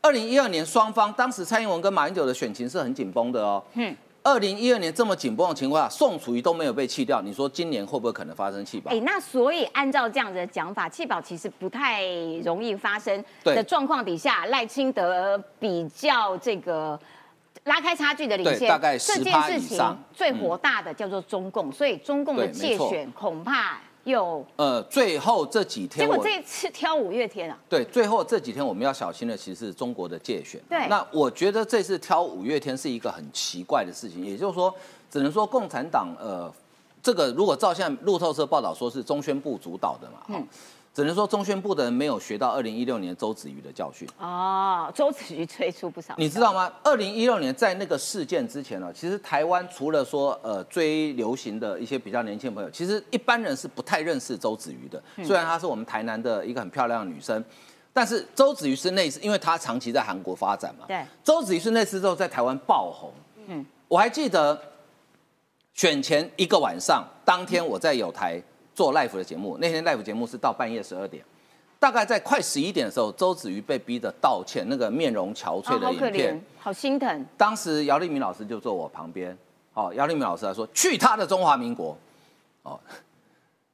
二零一二年双方当时蔡英文跟马英九的选情是很紧绷的哦。嗯。二零一二年这么紧绷的情况下，宋楚瑜都没有被弃掉，你说今年会不会可能发生弃保？哎，那所以按照这样的讲法，弃保其实不太容易发生的状况底下，赖清德比较这个拉开差距的领先，大概这件事情最火大的叫做中共，所以中共的借选恐怕又呃，最后这几天，结果这次挑五月天啊，对，最后这几天我们要小心的其实是中国的界选。对，那我觉得这次挑五月天是一个很奇怪的事情，也就是说，只能说共产党呃，这个如果照现在路透社报道说是中宣部主导的嘛，嗯。只能说中宣部的人没有学到二零一六年周子瑜的教训哦，周子瑜催出不少。你知道吗？二零一六年在那个事件之前呢，其实台湾除了说呃追流行的一些比较年轻的朋友，其实一般人是不太认识周子瑜的。虽然她是我们台南的一个很漂亮的女生，但是周子瑜是那次，因为她长期在韩国发展嘛。对。周子瑜是那次之后在台湾爆红。嗯。我还记得选前一个晚上，当天我在有台。做 live 的节目，那天 live 节目是到半夜十二点，大概在快十一点的时候，周子瑜被逼着道歉，那个面容憔悴的影片，好心疼。当时姚立明老师就坐我旁边，哦，姚立明老师来说，去他的中华民国，哦，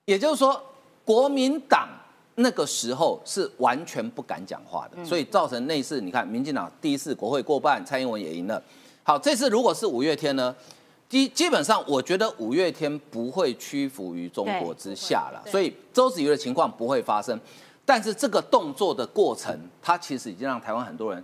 也就是说，国民党那个时候是完全不敢讲话的，所以造成那次你看，民进党第一次国会过半，蔡英文也赢了。好，这次如果是五月天呢？基基本上，我觉得五月天不会屈服于中国之下了，所以周子瑜的情况不会发生。但是这个动作的过程，它其实已经让台湾很多人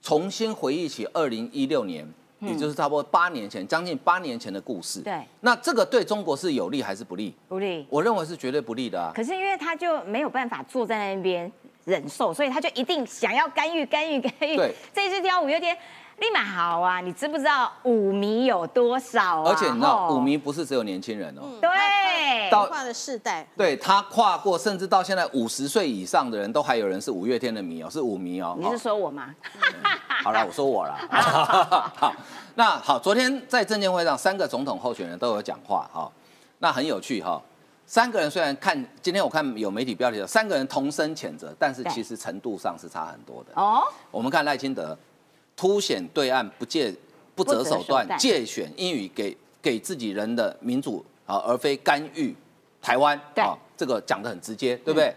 重新回忆起二零一六年，也就是差不多八年前，将近八年前的故事。对，那这个对中国是有利还是不利？不利。我认为是绝对不利的啊。可是因为他就没有办法坐在那边忍受，所以他就一定想要干预、干预、干预。对，这次挑五月天。立马好啊！你知不知道舞迷有多少？而且你知道舞迷不是只有年轻人哦，对，到跨的世代，对他跨过，甚至到现在五十岁以上的人都还有人是五月天的迷哦，是舞迷哦。你是说我吗？好了，我说我了。好，那好，昨天在证监会上，三个总统候选人都有讲话哈，那很有趣哈。三个人虽然看今天我看有媒体标题的三个人同声谴责，但是其实程度上是差很多的哦。我们看赖清德。凸显对岸不借不择手段借选英语给给自己人的民主啊，而非干预台湾啊，这个讲的很直接，对不对？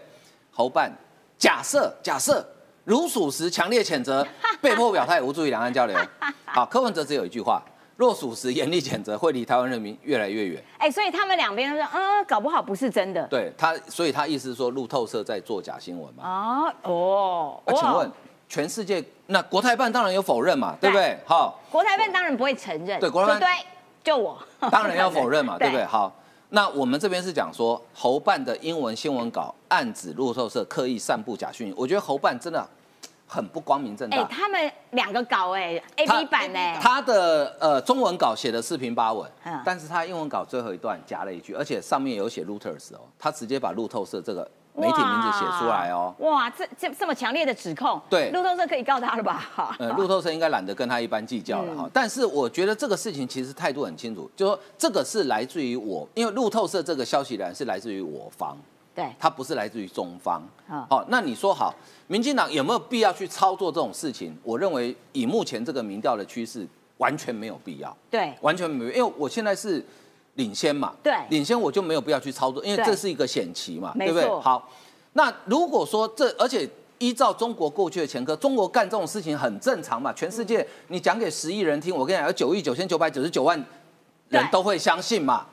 侯办假设假设如属实，强烈谴责，被迫表态，无助于两岸交流。好，柯文哲只有一句话：若属实，严厉谴责，会离台湾人民越来越远。哎，所以他们两边都说，嗯，搞不好不是真的。对他，所以他意思是说，路透社在做假新闻嘛？哦哦，那请问？全世界那国台办当然有否认嘛，对不对？好，国台办当然不会承认。对，国台办对，就我 当然要否认嘛，对不对？好，那我们这边是讲说侯办的英文新闻稿暗指路透社刻意散布假讯，我觉得侯办真的很不光明正大。哎，他们两个稿哎，A B 版呢？他的呃中文稿写的四平八稳，嗯但是他英文稿最后一段加了一句，而且上面有写 Reuters 哦，他直接把路透社这个。媒体名字写出来哦！哇，这这这么强烈的指控，对，路透社可以告他了吧？呃，路透社应该懒得跟他一般计较了哈。但是我觉得这个事情其实态度很清楚，就说这个是来自于我，因为路透社这个消息源是来自于我方，对，它不是来自于中方。好，那你说好，民进党有没有必要去操作这种事情？我认为以目前这个民调的趋势，完全没有必要。对，完全没有，因为我现在是领先嘛，对，领先我就没有必要去操作，因为这是一个险棋嘛，对不对？好。那如果说这，而且依照中国过去的前科，中国干这种事情很正常嘛？全世界你讲给十亿人听，我跟你讲，有九亿九千九百九十九万人都会相信嘛？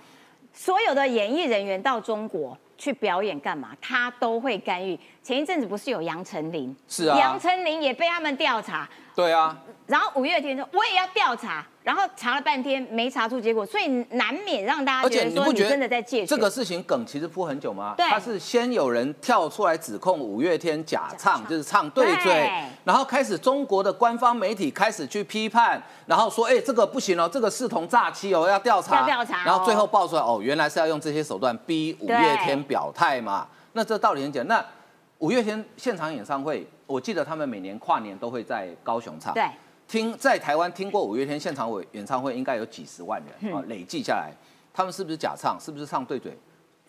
所有的演艺人员到中国去表演干嘛？他都会干预。前一阵子不是有杨丞琳？是啊，杨丞琳也被他们调查。对啊。然后五月天说，我也要调查。然后查了半天没查出结果，所以难免让大家觉得说你真的在借这个事情梗其实铺很久吗？对，他是先有人跳出来指控五月天假唱，就是唱对嘴，然后开始中国的官方媒体开始去批判，然后说哎这个不行哦，这个视同诈欺哦，要调查，要调查，然后最后爆出来哦，原来是要用这些手段逼五月天表态嘛？那这道理很简单。那五月天现场演唱会，我记得他们每年跨年都会在高雄唱。对。听在台湾听过五月天现场演演唱会，应该有几十万人啊，累计下来，他们是不是假唱？是不是唱对嘴？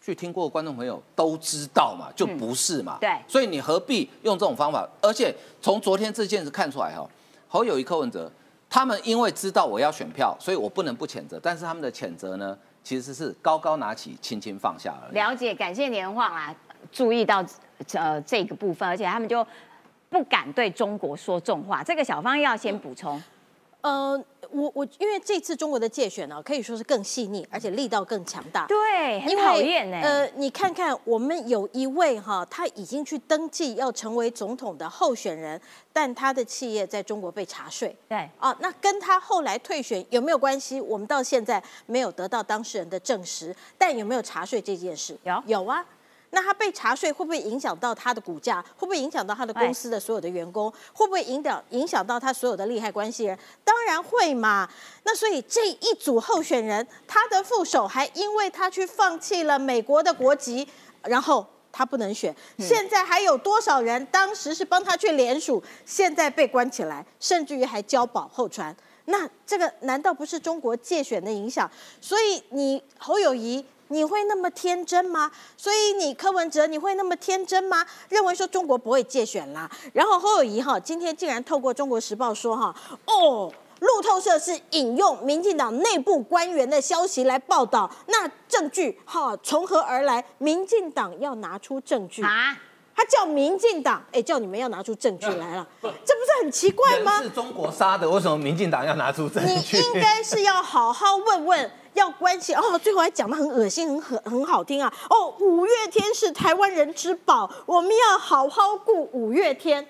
去听过的观众朋友都知道嘛，就不是嘛。对，所以你何必用这种方法？而且从昨天这件事看出来哈，侯友谊、柯文哲他们因为知道我要选票，所以我不能不谴责。但是他们的谴责呢，其实是高高拿起，轻轻放下而已。了解，感谢年晃啊，注意到呃这个部分，而且他们就。不敢对中国说重话，这个小芳要先补充。呃。我我因为这次中国的界选呢，可以说是更细腻，而且力道更强大。对，很讨厌呢。呃，你看看我们有一位哈，他已经去登记要成为总统的候选人，但他的企业在中国被查税。对，啊，那跟他后来退选有没有关系？我们到现在没有得到当事人的证实。但有没有查税这件事？有，有啊。那他被查税会不会影响到他的股价？会不会影响到他的公司的所有的员工？会不会影响影响到他所有的利害关系人？当然会嘛。那所以这一组候选人，他的副手还因为他去放弃了美国的国籍，然后他不能选。现在还有多少人当时是帮他去联署，现在被关起来，甚至于还交保候传？那这个难道不是中国借选的影响？所以你侯友谊。你会那么天真吗？所以你柯文哲，你会那么天真吗？认为说中国不会借选啦？然后侯友谊哈，今天竟然透过中国时报说哈，哦，路透社是引用民进党内部官员的消息来报道，那证据哈从何而来？民进党要拿出证据啊？他叫民进党，哎，叫你们要拿出证据来了，这很奇怪吗？是中国杀的，为什么民进党要拿出证据？你应该是要好好问问。要关心哦，最后还讲的很恶心，很很很好听啊！哦，五月天是台湾人之宝，我们要好好顾五月天。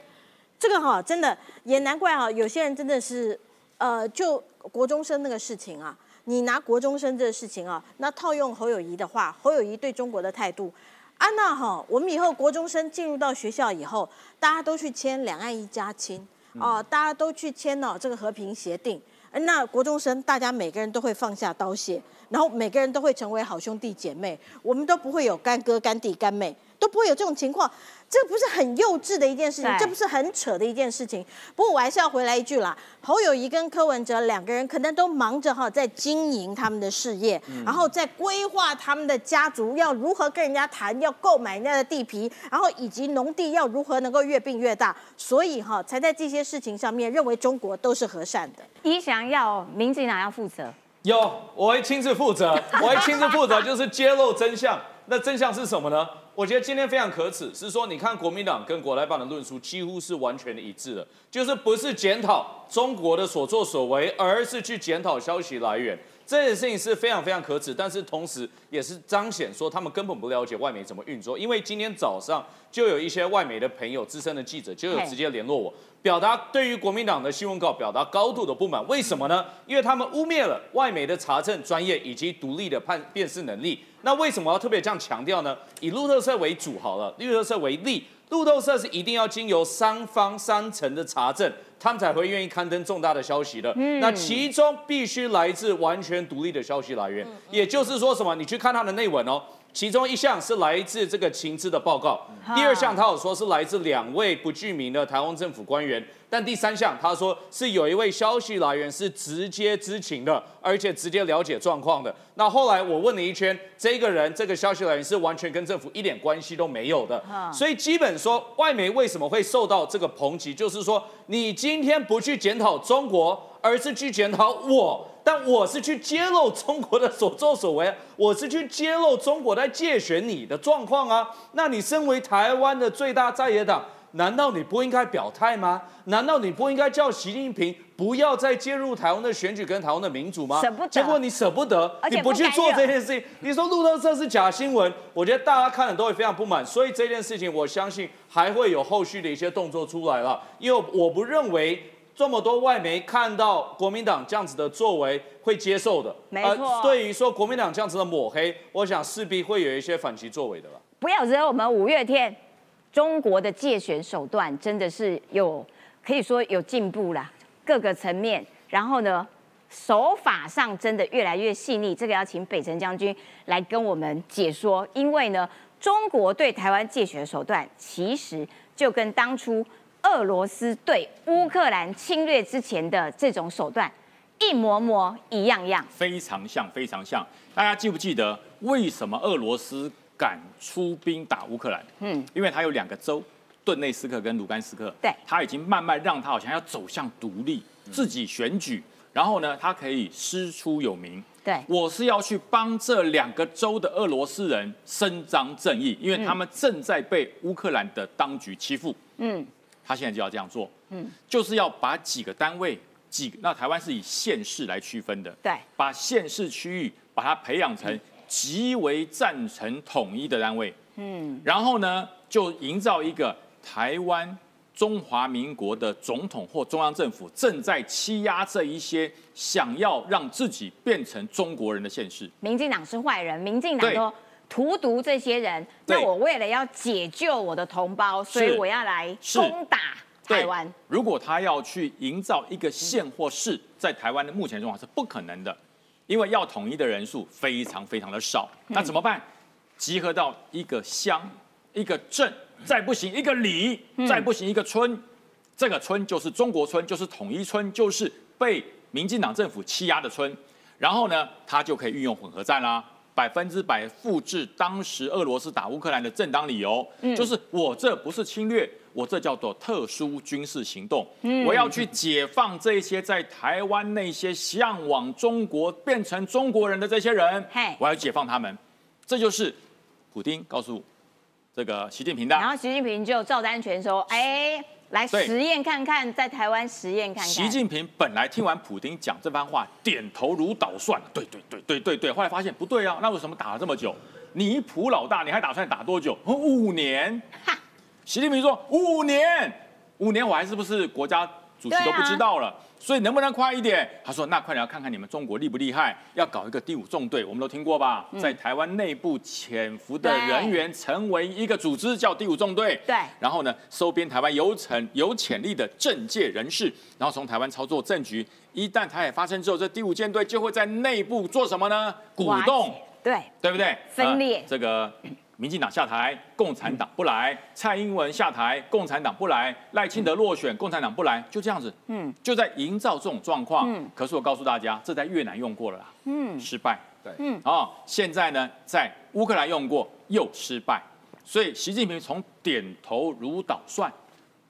这个哈，真的也难怪哈，有些人真的是，呃，就国中生那个事情啊，你拿国中生这个事情啊，那套用侯友谊的话，侯友谊对中国的态度，安娜哈，我们以后国中生进入到学校以后，大家都去签两岸一家亲哦，大家都去签了这个和平协定。那国中生，大家每个人都会放下刀械，然后每个人都会成为好兄弟姐妹，我们都不会有干哥干弟干妹，都不会有这种情况。这不是很幼稚的一件事情，这不是很扯的一件事情。不过我还是要回来一句啦，侯友谊跟柯文哲两个人可能都忙着哈，在经营他们的事业，然后在规划他们的家族要如何跟人家谈，要购买人家的地皮，然后以及农地要如何能够越并越大，所以哈才在这些事情上面认为中国都是和善的。你想要民进党要负责？有，我会亲自负责，我会亲自负责，就是揭露真相。那真相是什么呢？我觉得今天非常可耻，是说你看国民党跟国台办的论述几乎是完全的一致的，就是不是检讨中国的所作所为，而是去检讨消息来源。这件事情是非常非常可耻，但是同时也是彰显说他们根本不了解外媒怎么运作。因为今天早上就有一些外媒的朋友、资深的记者就有直接联络我，表达对于国民党的新闻稿表达高度的不满。为什么呢？因为他们污蔑了外媒的查证专业以及独立的判辨识能力。那为什么要特别这样强调呢？以路透社为主好了，路透社为例，路透社是一定要经由三方三层的查证，他们才会愿意刊登重大的消息的。那其中必须来自完全独立的消息来源，也就是说什么？你去看它的内文哦。其中一项是来自这个情资的报告，第二项他有说是来自两位不具名的台湾政府官员，但第三项他说是有一位消息来源是直接知情的，而且直接了解状况的。那后来我问了一圈，这个人这个消息来源是完全跟政府一点关系都没有的，所以基本说外媒为什么会受到这个抨击，就是说你今天不去检讨中国，而是去检讨我。但我是去揭露中国的所作所为，我是去揭露中国在借选你的状况啊。那你身为台湾的最大在野党，难道你不应该表态吗？难道你不应该叫习近平不要再介入台湾的选举跟台湾的民主吗？舍不得。结果你舍不得，你不去做这件事情。你说路透社是假新闻，我觉得大家看了都会非常不满。所以这件事情，我相信还会有后续的一些动作出来了。因为我不认为。这么多外媒看到国民党这样子的作为会接受的，没错。对于说国民党这样子的抹黑，我想势必会有一些反击作为的了。不要惹我们五月天，中国的借选手段真的是有可以说有进步啦，各个层面。然后呢，手法上真的越来越细腻。这个要请北辰将军来跟我们解说，因为呢，中国对台湾借选手段其实就跟当初。俄罗斯对乌克兰侵略之前的这种手段，一模模一样样，非常像，非常像。大家记不记得为什么俄罗斯敢出兵打乌克兰？嗯，因为他有两个州，顿内斯克跟卢甘斯克。对，他已经慢慢让他好像要走向独立，自己选举，然后呢，他可以师出有名。对，我是要去帮这两个州的俄罗斯人伸张正义，因为他们正在被乌克兰的当局欺负。嗯。他现在就要这样做，嗯，就是要把几个单位几，那台湾是以县市来区分的，对，把县市区域把它培养成极为赞成统一的单位，嗯，然后呢，就营造一个台湾中华民国的总统或中央政府正在欺压这一些想要让自己变成中国人的县市。民进党是坏人，民进党都荼毒这些人，那我为了要解救我的同胞，所以我要来攻打。台湾如果他要去营造一个县或市，在台湾的目前状况是不可能的，因为要统一的人数非常非常的少。那怎么办？集合到一个乡、一个镇，再不行一个里，再不行一个村，这个村就是中国村，就是统一村，就是被民进党政府欺压的村。然后呢，他就可以运用混合战啦。百分之百复制当时俄罗斯打乌克兰的正当理由，就是我这不是侵略，我这叫做特殊军事行动。我要去解放这些在台湾那些向往中国、变成中国人的这些人，我要解放他们。这就是普京告诉这个习近平的。然后习近平就照单全收，哎。来实验看看，在台湾实验看看。习近平本来听完普京讲这番话，点头如捣蒜。对对对对对对，后来发现不对啊，那为什么打了这么久？你普老大，你还打算打多久？五年。习近平说五年，五年我还是不是国家主席都不知道了。所以能不能快一点？他说：“那快点要看看你们中国厉不厉害，要搞一个第五纵队，我们都听过吧？在台湾内部潜伏的人员成为一个组织，叫第五纵队。对，然后呢，收编台湾有成有潜力的政界人士，然后从台湾操作政局。一旦台海发生之后，这第五舰队就会在内部做什么呢？鼓动，对，对不对？分裂这个。”民进党下台，共产党不来；蔡英文下台，共产党不来；赖清德落选，共产党不来，就这样子。嗯，就在营造这种状况。嗯，可是我告诉大家，这在越南用过了啦。嗯，失败。对。嗯。啊，现在呢，在乌克兰用过，又失败。所以习近平从点头如捣蒜，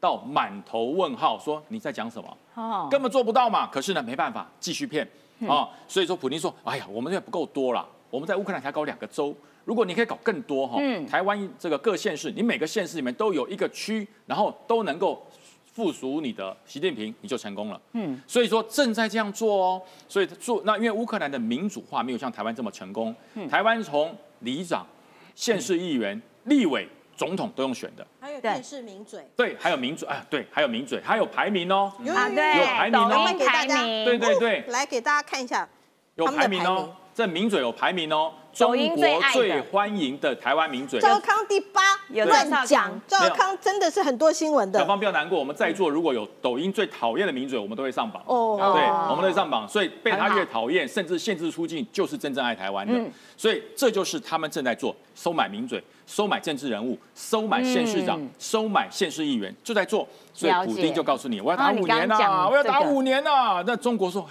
到满头问号，说你在讲什么？哦，根本做不到嘛。可是呢，没办法，继续骗。啊，所以说普京说，哎呀，我们这不够多了，我们在乌克兰才搞两个州。如果你可以搞更多哈，台湾这个各县市，你每个县市里面都有一个区，然后都能够附属你的习近平，你就成功了。嗯，所以说正在这样做哦。所以做那因为乌克兰的民主化没有像台湾这么成功，台湾从里长、县市议员、立委、总统都用选的，还有电视名嘴，对，还有名嘴啊，对，还有名嘴，还有排名哦，啊对，有排名哦，给大家，对对对，来给大家看一下，有排名哦，这名嘴有排名哦。中国最欢迎的台湾名嘴赵康第八，乱讲。赵康真的是很多新闻的。小芳不要难过，我们在座如果有抖音最讨厌的名嘴，我们都会上榜。哦，对，我们都会上榜。所以被他越讨厌，甚至限制出境，就是真正爱台湾的。所以这就是他们正在做，收买名嘴，收买政治人物，收买县市长，收买县市议员，就在做。所以普丁就告诉你，我要打五年呐，我要打五年呐。那中国说。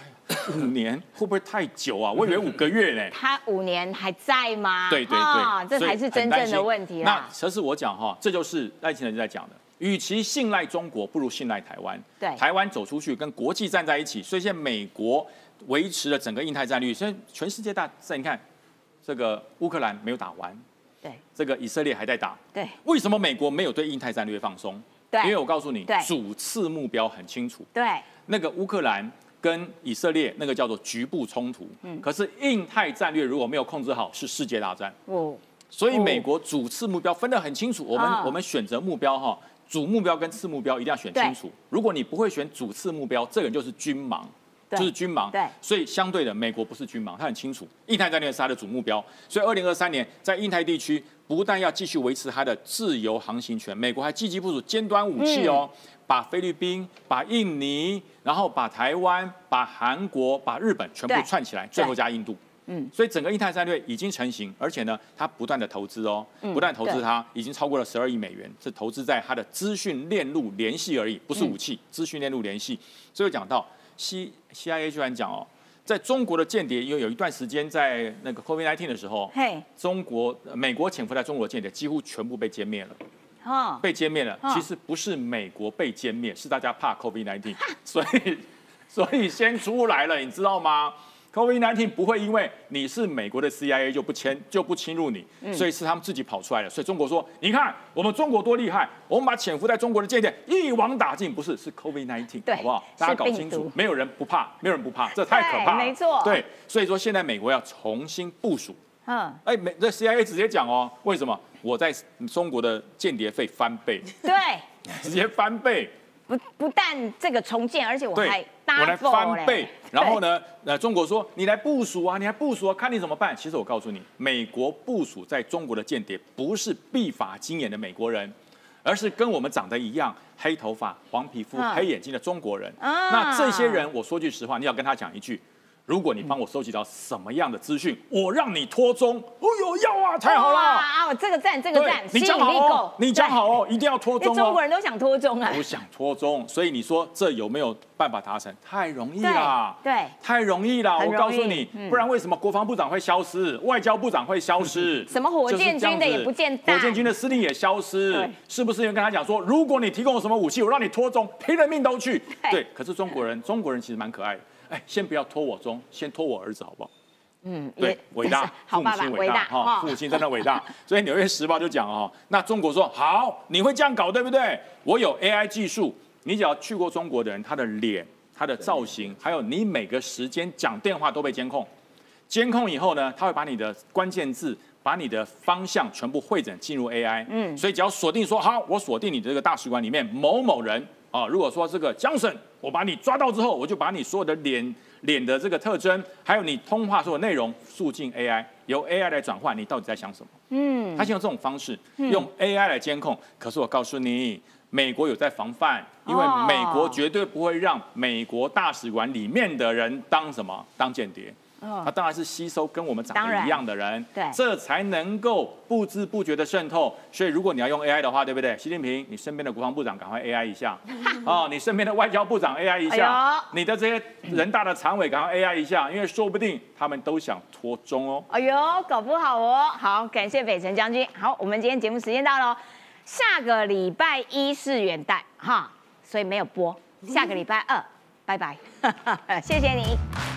五年 会不会太久啊？我以为五个月呢。他五年还在吗？对对对，这才是真正的问题那其实我讲哈，这就是赖清德在讲的。与其信赖中国，不如信赖台湾。对，台湾走出去，跟国际站在一起。所以现在美国维持了整个印太战略。现在全世界大在你看，这个乌克兰没有打完，对，这个以色列还在打，对。为什么美国没有对印太战略放松？对，因为我告诉你，主次目标很清楚。对，那个乌克兰。跟以色列那个叫做局部冲突，嗯，可是印太战略如果没有控制好，是世界大战。哦，所以美国主次目标分得很清楚。我们我们选择目标哈，主目标跟次目标一定要选清楚。如果你不会选主次目标，这个人就是军盲，就是军盲。对，所以相对的，美国不是军盲，他很清楚印太战略是他的主目标。所以二零二三年在印太地区，不但要继续维持它的自由航行权，美国还积极部署尖端武器哦。把菲律宾、把印尼，然后把台湾、把韩国、把日本全部串起来，最后加印度。嗯，所以整个印太战略已经成型，而且呢，它不断的投资哦，不断投资，它已经超过了十二亿美元，是投资在它的资讯链路联系而已，不是武器，资讯链路联系。所以讲到 C C I A 居然讲哦，在中国的间谍，因为有一段时间在那个 COVID nineteen 的时候，嘿，中国美国潜伏在中国间谍几乎全部被歼灭了。被歼灭了，其实不是美国被歼灭，是大家怕 COVID-19，所以 所以先出来了，你知道吗？COVID-19 不会因为你是美国的 CIA 就不侵就不侵入你，所以是他们自己跑出来了。所以中国说，你看我们中国多厉害，我们把潜伏在中国的间谍一网打尽，不是是 COVID-19，好不好？大家搞清楚，没有人不怕，没有人不怕，这太可怕了。没错，对，所以说现在美国要重新部署。嗯，哎，美这 CIA 直接讲哦，为什么我在中国的间谍费翻倍？对，直接翻倍。不不但这个重建，而且我还我来翻倍。然后呢，呃，中国说你来部署啊，你来部署啊，看你怎么办。其实我告诉你，美国部署在中国的间谍，不是必法经验的美国人，而是跟我们长得一样，黑头发、黄皮肤、黑眼睛的中国人。那这些人，我说句实话，你要跟他讲一句。如果你帮我收集到什么样的资讯，我让你脱中。哦呦，要啊，太好了！啊，这个赞，这个赞，你讲好哦，你讲好哦，一定要脱中哦。中国人都想脱中啊，都想脱中，所以你说这有没有办法达成？太容易啦，对，太容易啦。我告诉你，不然为什么国防部长会消失，外交部长会消失？什么火箭军的也不见，火箭军的司令也消失，是不是？人跟他讲说，如果你提供了什么武器，我让你脱中，拼了命都去。对，可是中国人，中国人其实蛮可爱的。哎，先不要拖我中，先拖我儿子好不好？嗯，对，伟大，父母亲伟大哈，父母亲真的伟大。所以《纽约时报》就讲哦，那中国说好，你会这样搞对不对？我有 AI 技术，你只要去过中国的人，他的脸、他的造型，还有你每个时间讲电话都被监控。监控以后呢，他会把你的关键字、把你的方向全部汇整进入 AI。嗯，所以只要锁定说好，我锁定你这个大使馆里面某某人。啊，如果说这个江省，我把你抓到之后，我就把你所有的脸脸的这个特征，还有你通话所有内容，输进 AI，由 AI 来转换，你到底在想什么？嗯，他先用这种方式，用 AI 来监控。可是我告诉你，美国有在防范，因为美国绝对不会让美国大使馆里面的人当什么当间谍。他当然是吸收跟我们长得一样的人，对，这才能够不知不觉的渗透。所以如果你要用 AI 的话，对不对？习近平，你身边的国防部长赶快 AI 一下，哦，你身边的外交部长 AI 一下，你的这些人大的常委赶快 AI 一下，因为说不定他们都想脱中哦。哎呦，搞不好哦。好，感谢北辰将军。好，我们今天节目时间到了，下个礼拜一是元旦哈，所以没有播。下个礼拜二，拜拜，谢谢你。